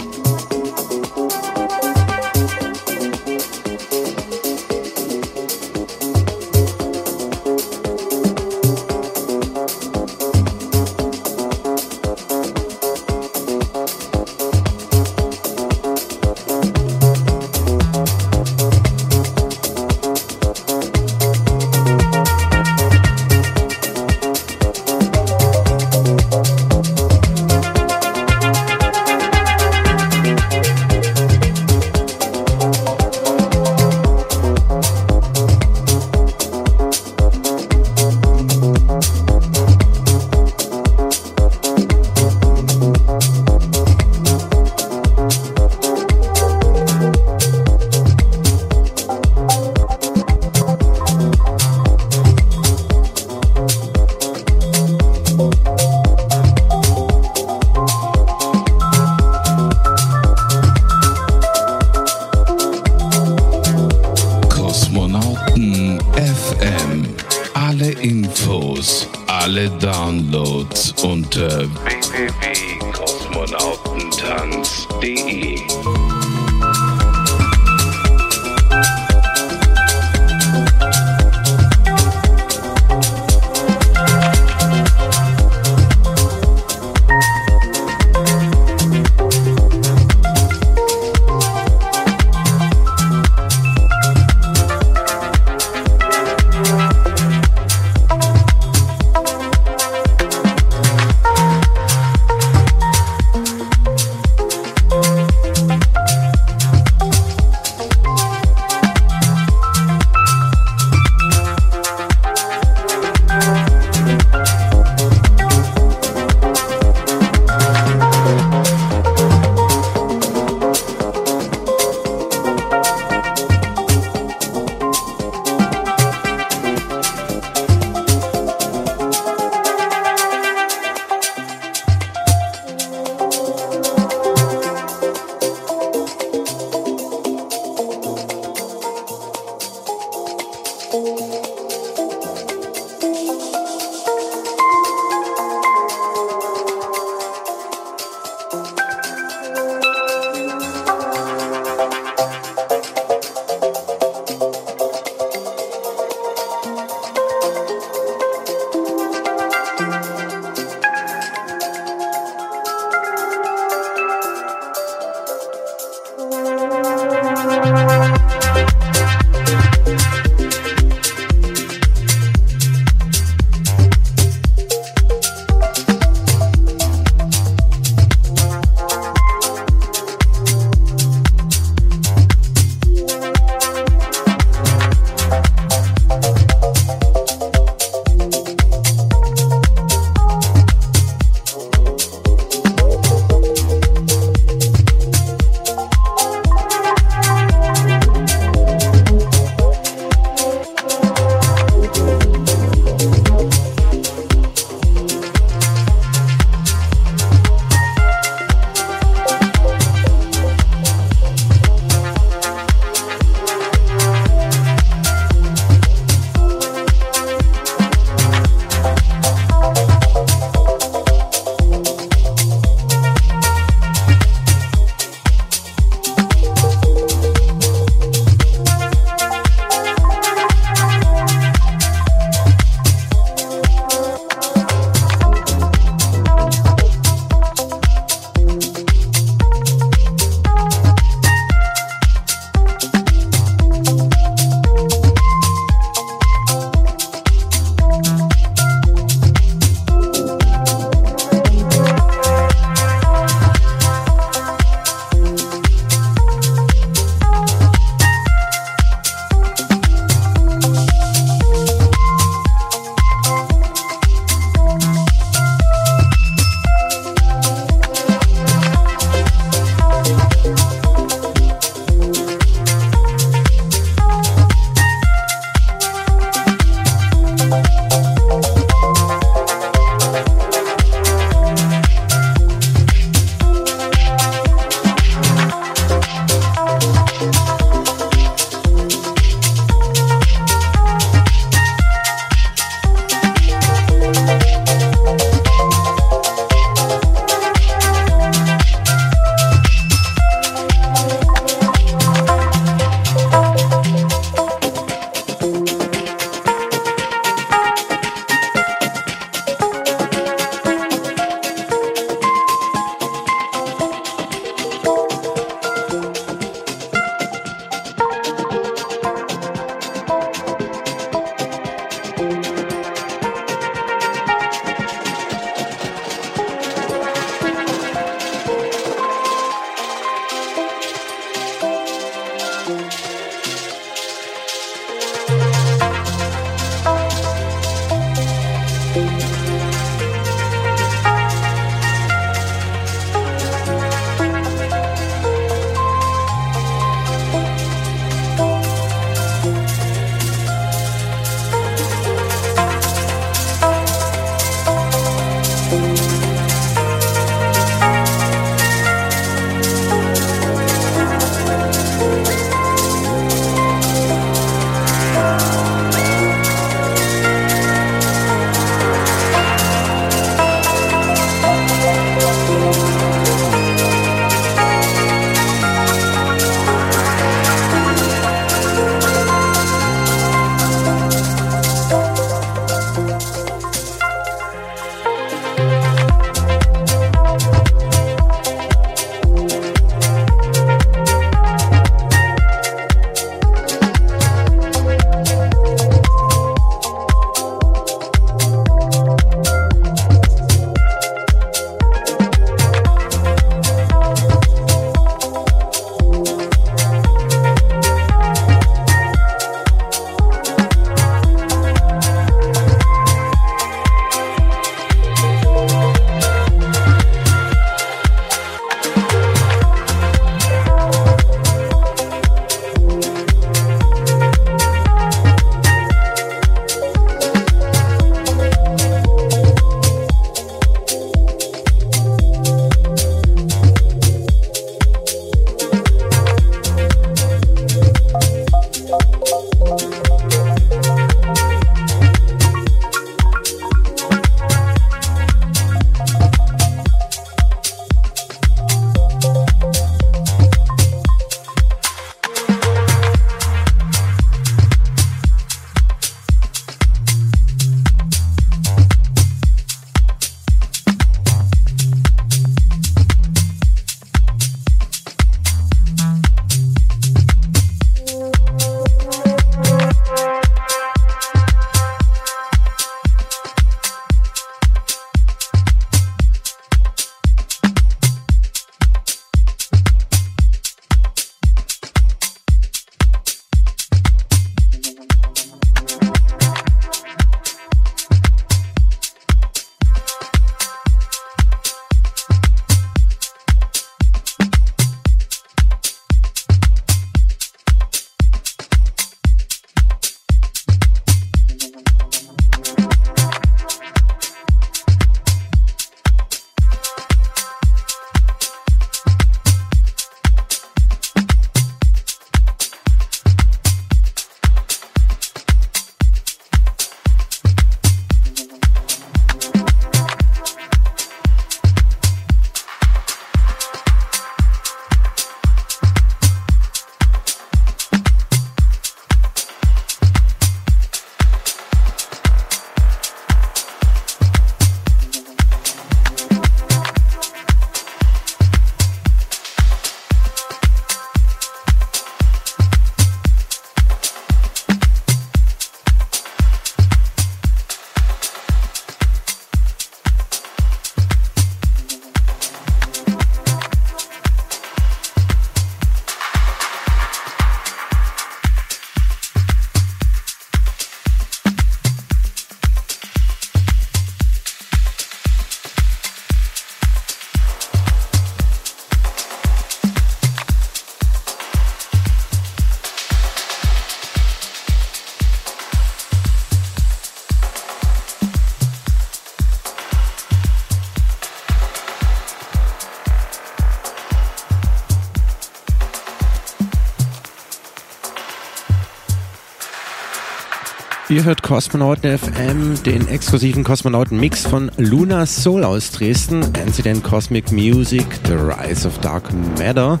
Ihr hört Kosmonauten FM, den exklusiven Kosmonauten-Mix von Luna Soul aus Dresden, Incident Cosmic Music, The Rise of Dark Matter.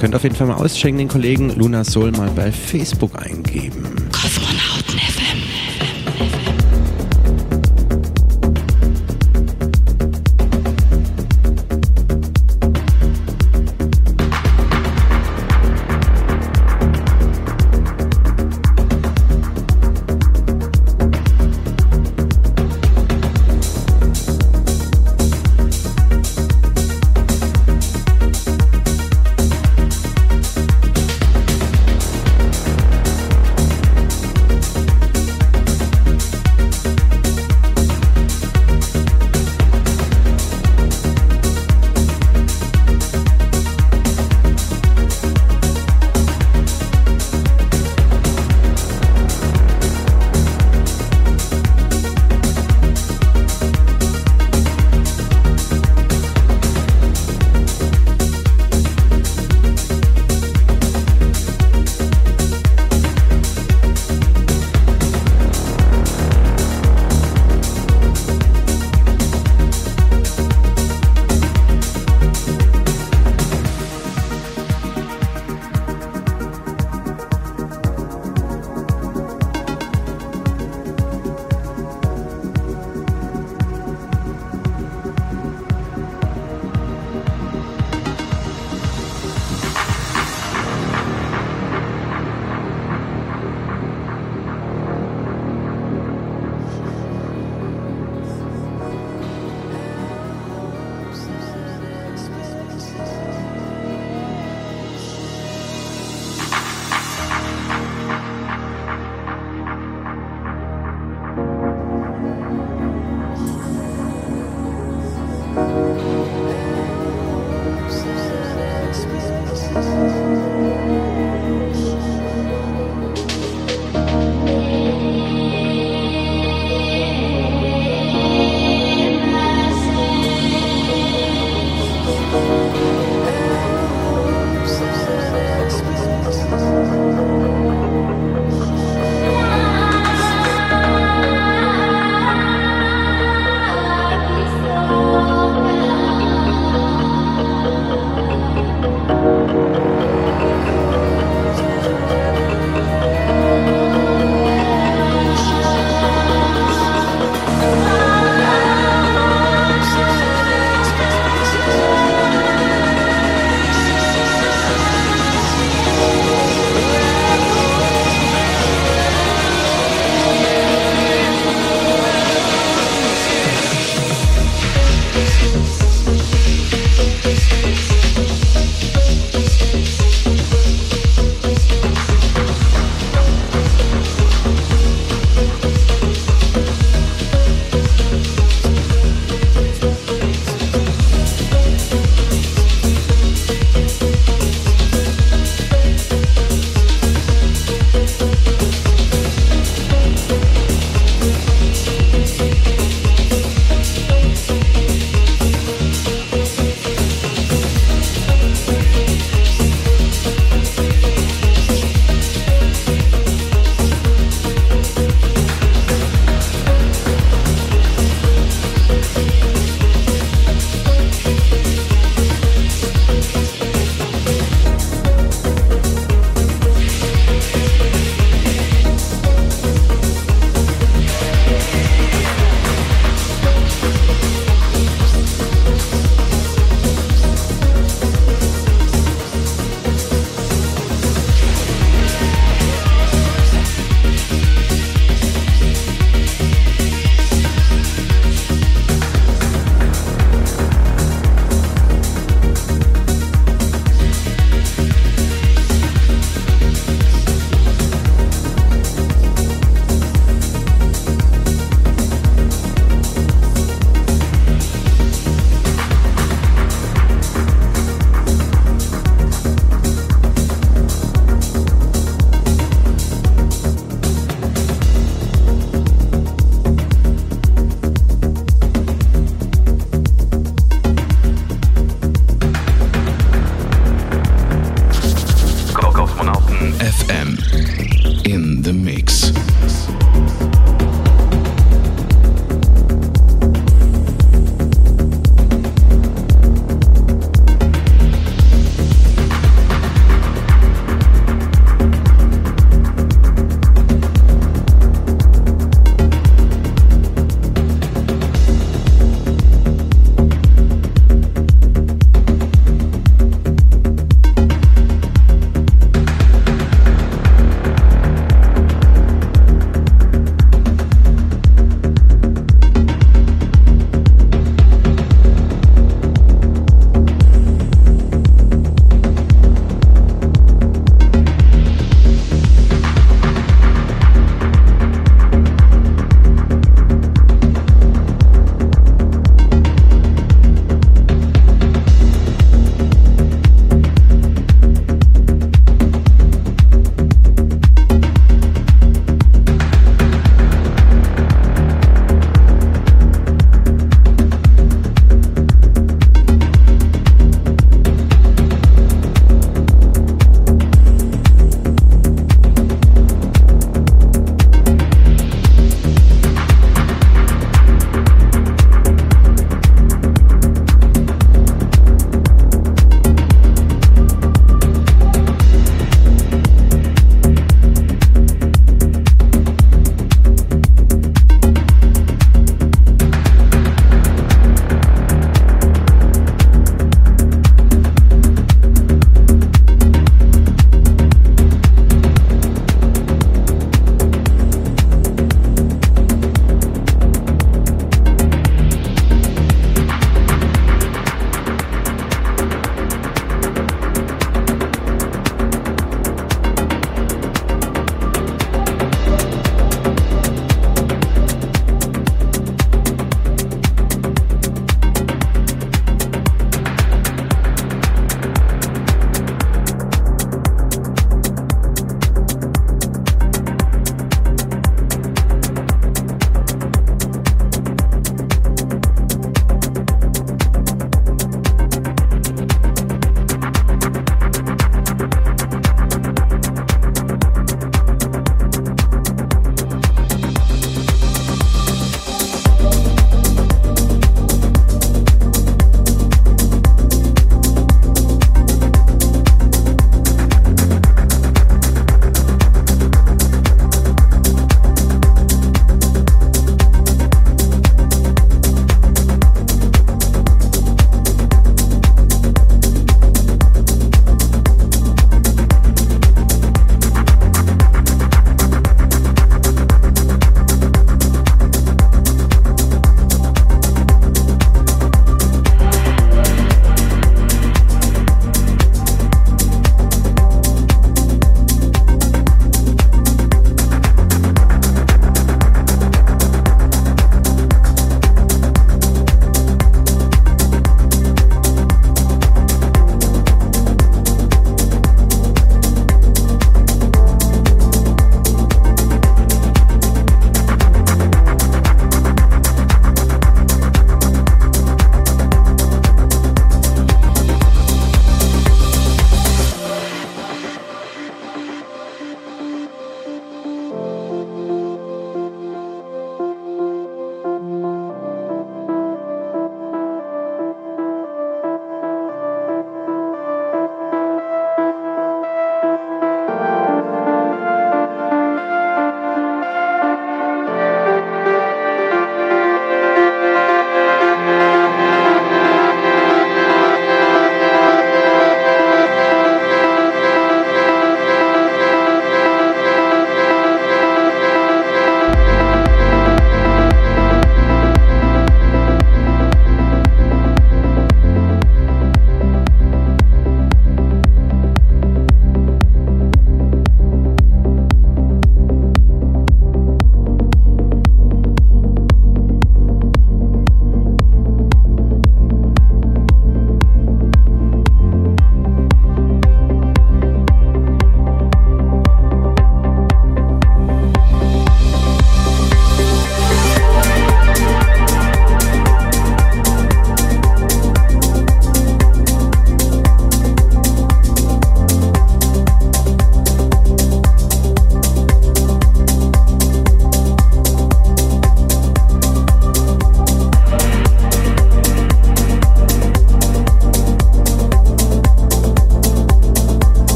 Könnt auf jeden Fall mal auschecken, den Kollegen Luna Soul mal bei Facebook eingeben.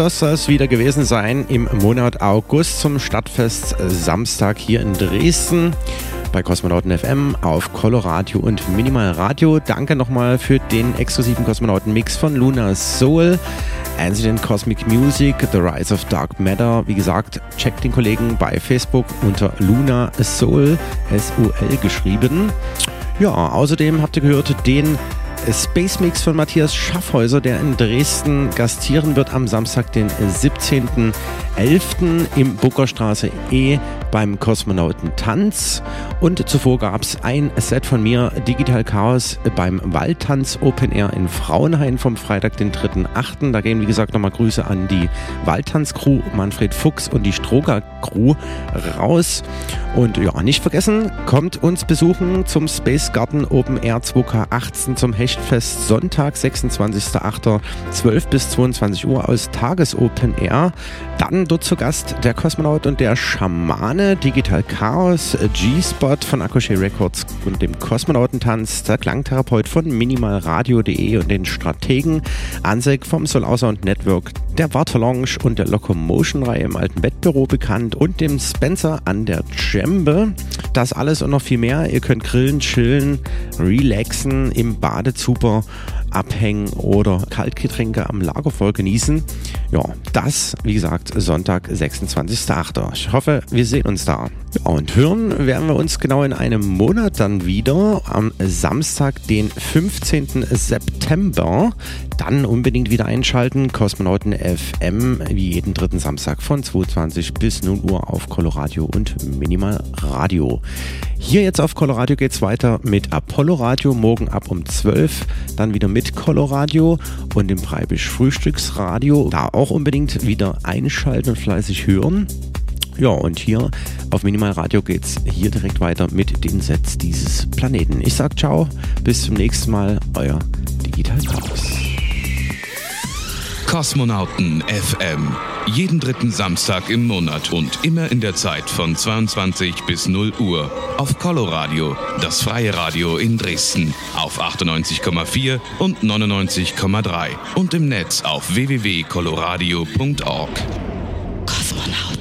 Das soll es wieder gewesen sein im Monat August zum Stadtfest Samstag hier in Dresden bei Kosmonauten FM auf Coloradio und Minimal Radio. Danke nochmal für den exklusiven Kosmonauten-Mix von Luna Soul. Ancient Cosmic Music, The Rise of Dark Matter. Wie gesagt, checkt den Kollegen bei Facebook unter Luna Soul, S-U-L geschrieben. Ja, außerdem habt ihr gehört den Space Mix von Matthias Schaffhäuser, der in Dresden gastieren wird am Samstag, den 17.11. im Buckerstraße E beim Kosmonautentanz. Und zuvor gab es ein Set von mir, Digital Chaos, beim Waldtanz Open Air in Frauenhain vom Freitag, den 3.8. Da gehen, wie gesagt, nochmal Grüße an die Waldtanz-Crew, Manfred Fuchs und die Stroger-Crew raus. Und ja, nicht vergessen, kommt uns besuchen zum Space Garden Open Air 2K18 zum Hechtfest Sonntag, 26.08. 12 bis 22 Uhr aus Tages Open Air. Dann dort zu Gast der Kosmonaut und der Schamane, Digital Chaos, G-Spot von Akoshe Records und dem Kosmonautentanz, der Klangtherapeut von minimalradio.de und den Strategen Ansek vom Solar Sound Network, der Wartelounge und der Locomotion-Reihe im alten Bettbüro bekannt und dem Spencer an der Djembe. Das alles und noch viel mehr. Ihr könnt grillen, chillen, relaxen, im Badezuber abhängen oder Kaltgetränke am Lagerfeuer genießen. Ja, das, wie gesagt, Sonntag, 26.08. Ich hoffe, wir sehen uns da. Ja, und hören werden wir uns genau in einem Monat dann wieder am Samstag, den 15. September. Dann unbedingt wieder einschalten. Kosmonauten FM, wie jeden dritten Samstag von 22 bis 0 Uhr auf Coloradio und Minimal Radio. Hier jetzt auf Coloradio geht es weiter mit Apollo Radio, morgen ab um 12. Dann wieder mit Coloradio und dem Freibisch Frühstücksradio. Da auch unbedingt wieder einschalten und fleißig hören. Ja, und hier auf Minimal Radio geht's hier direkt weiter mit den Sets dieses Planeten. Ich sag ciao, bis zum nächsten Mal, euer Digital Chaos. Kosmonauten FM. Jeden dritten Samstag im Monat und immer in der Zeit von 22 bis 0 Uhr auf Coloradio, das freie Radio in Dresden auf 98,4 und 99,3 und im Netz auf www.coloradio.org. Kosmonauten.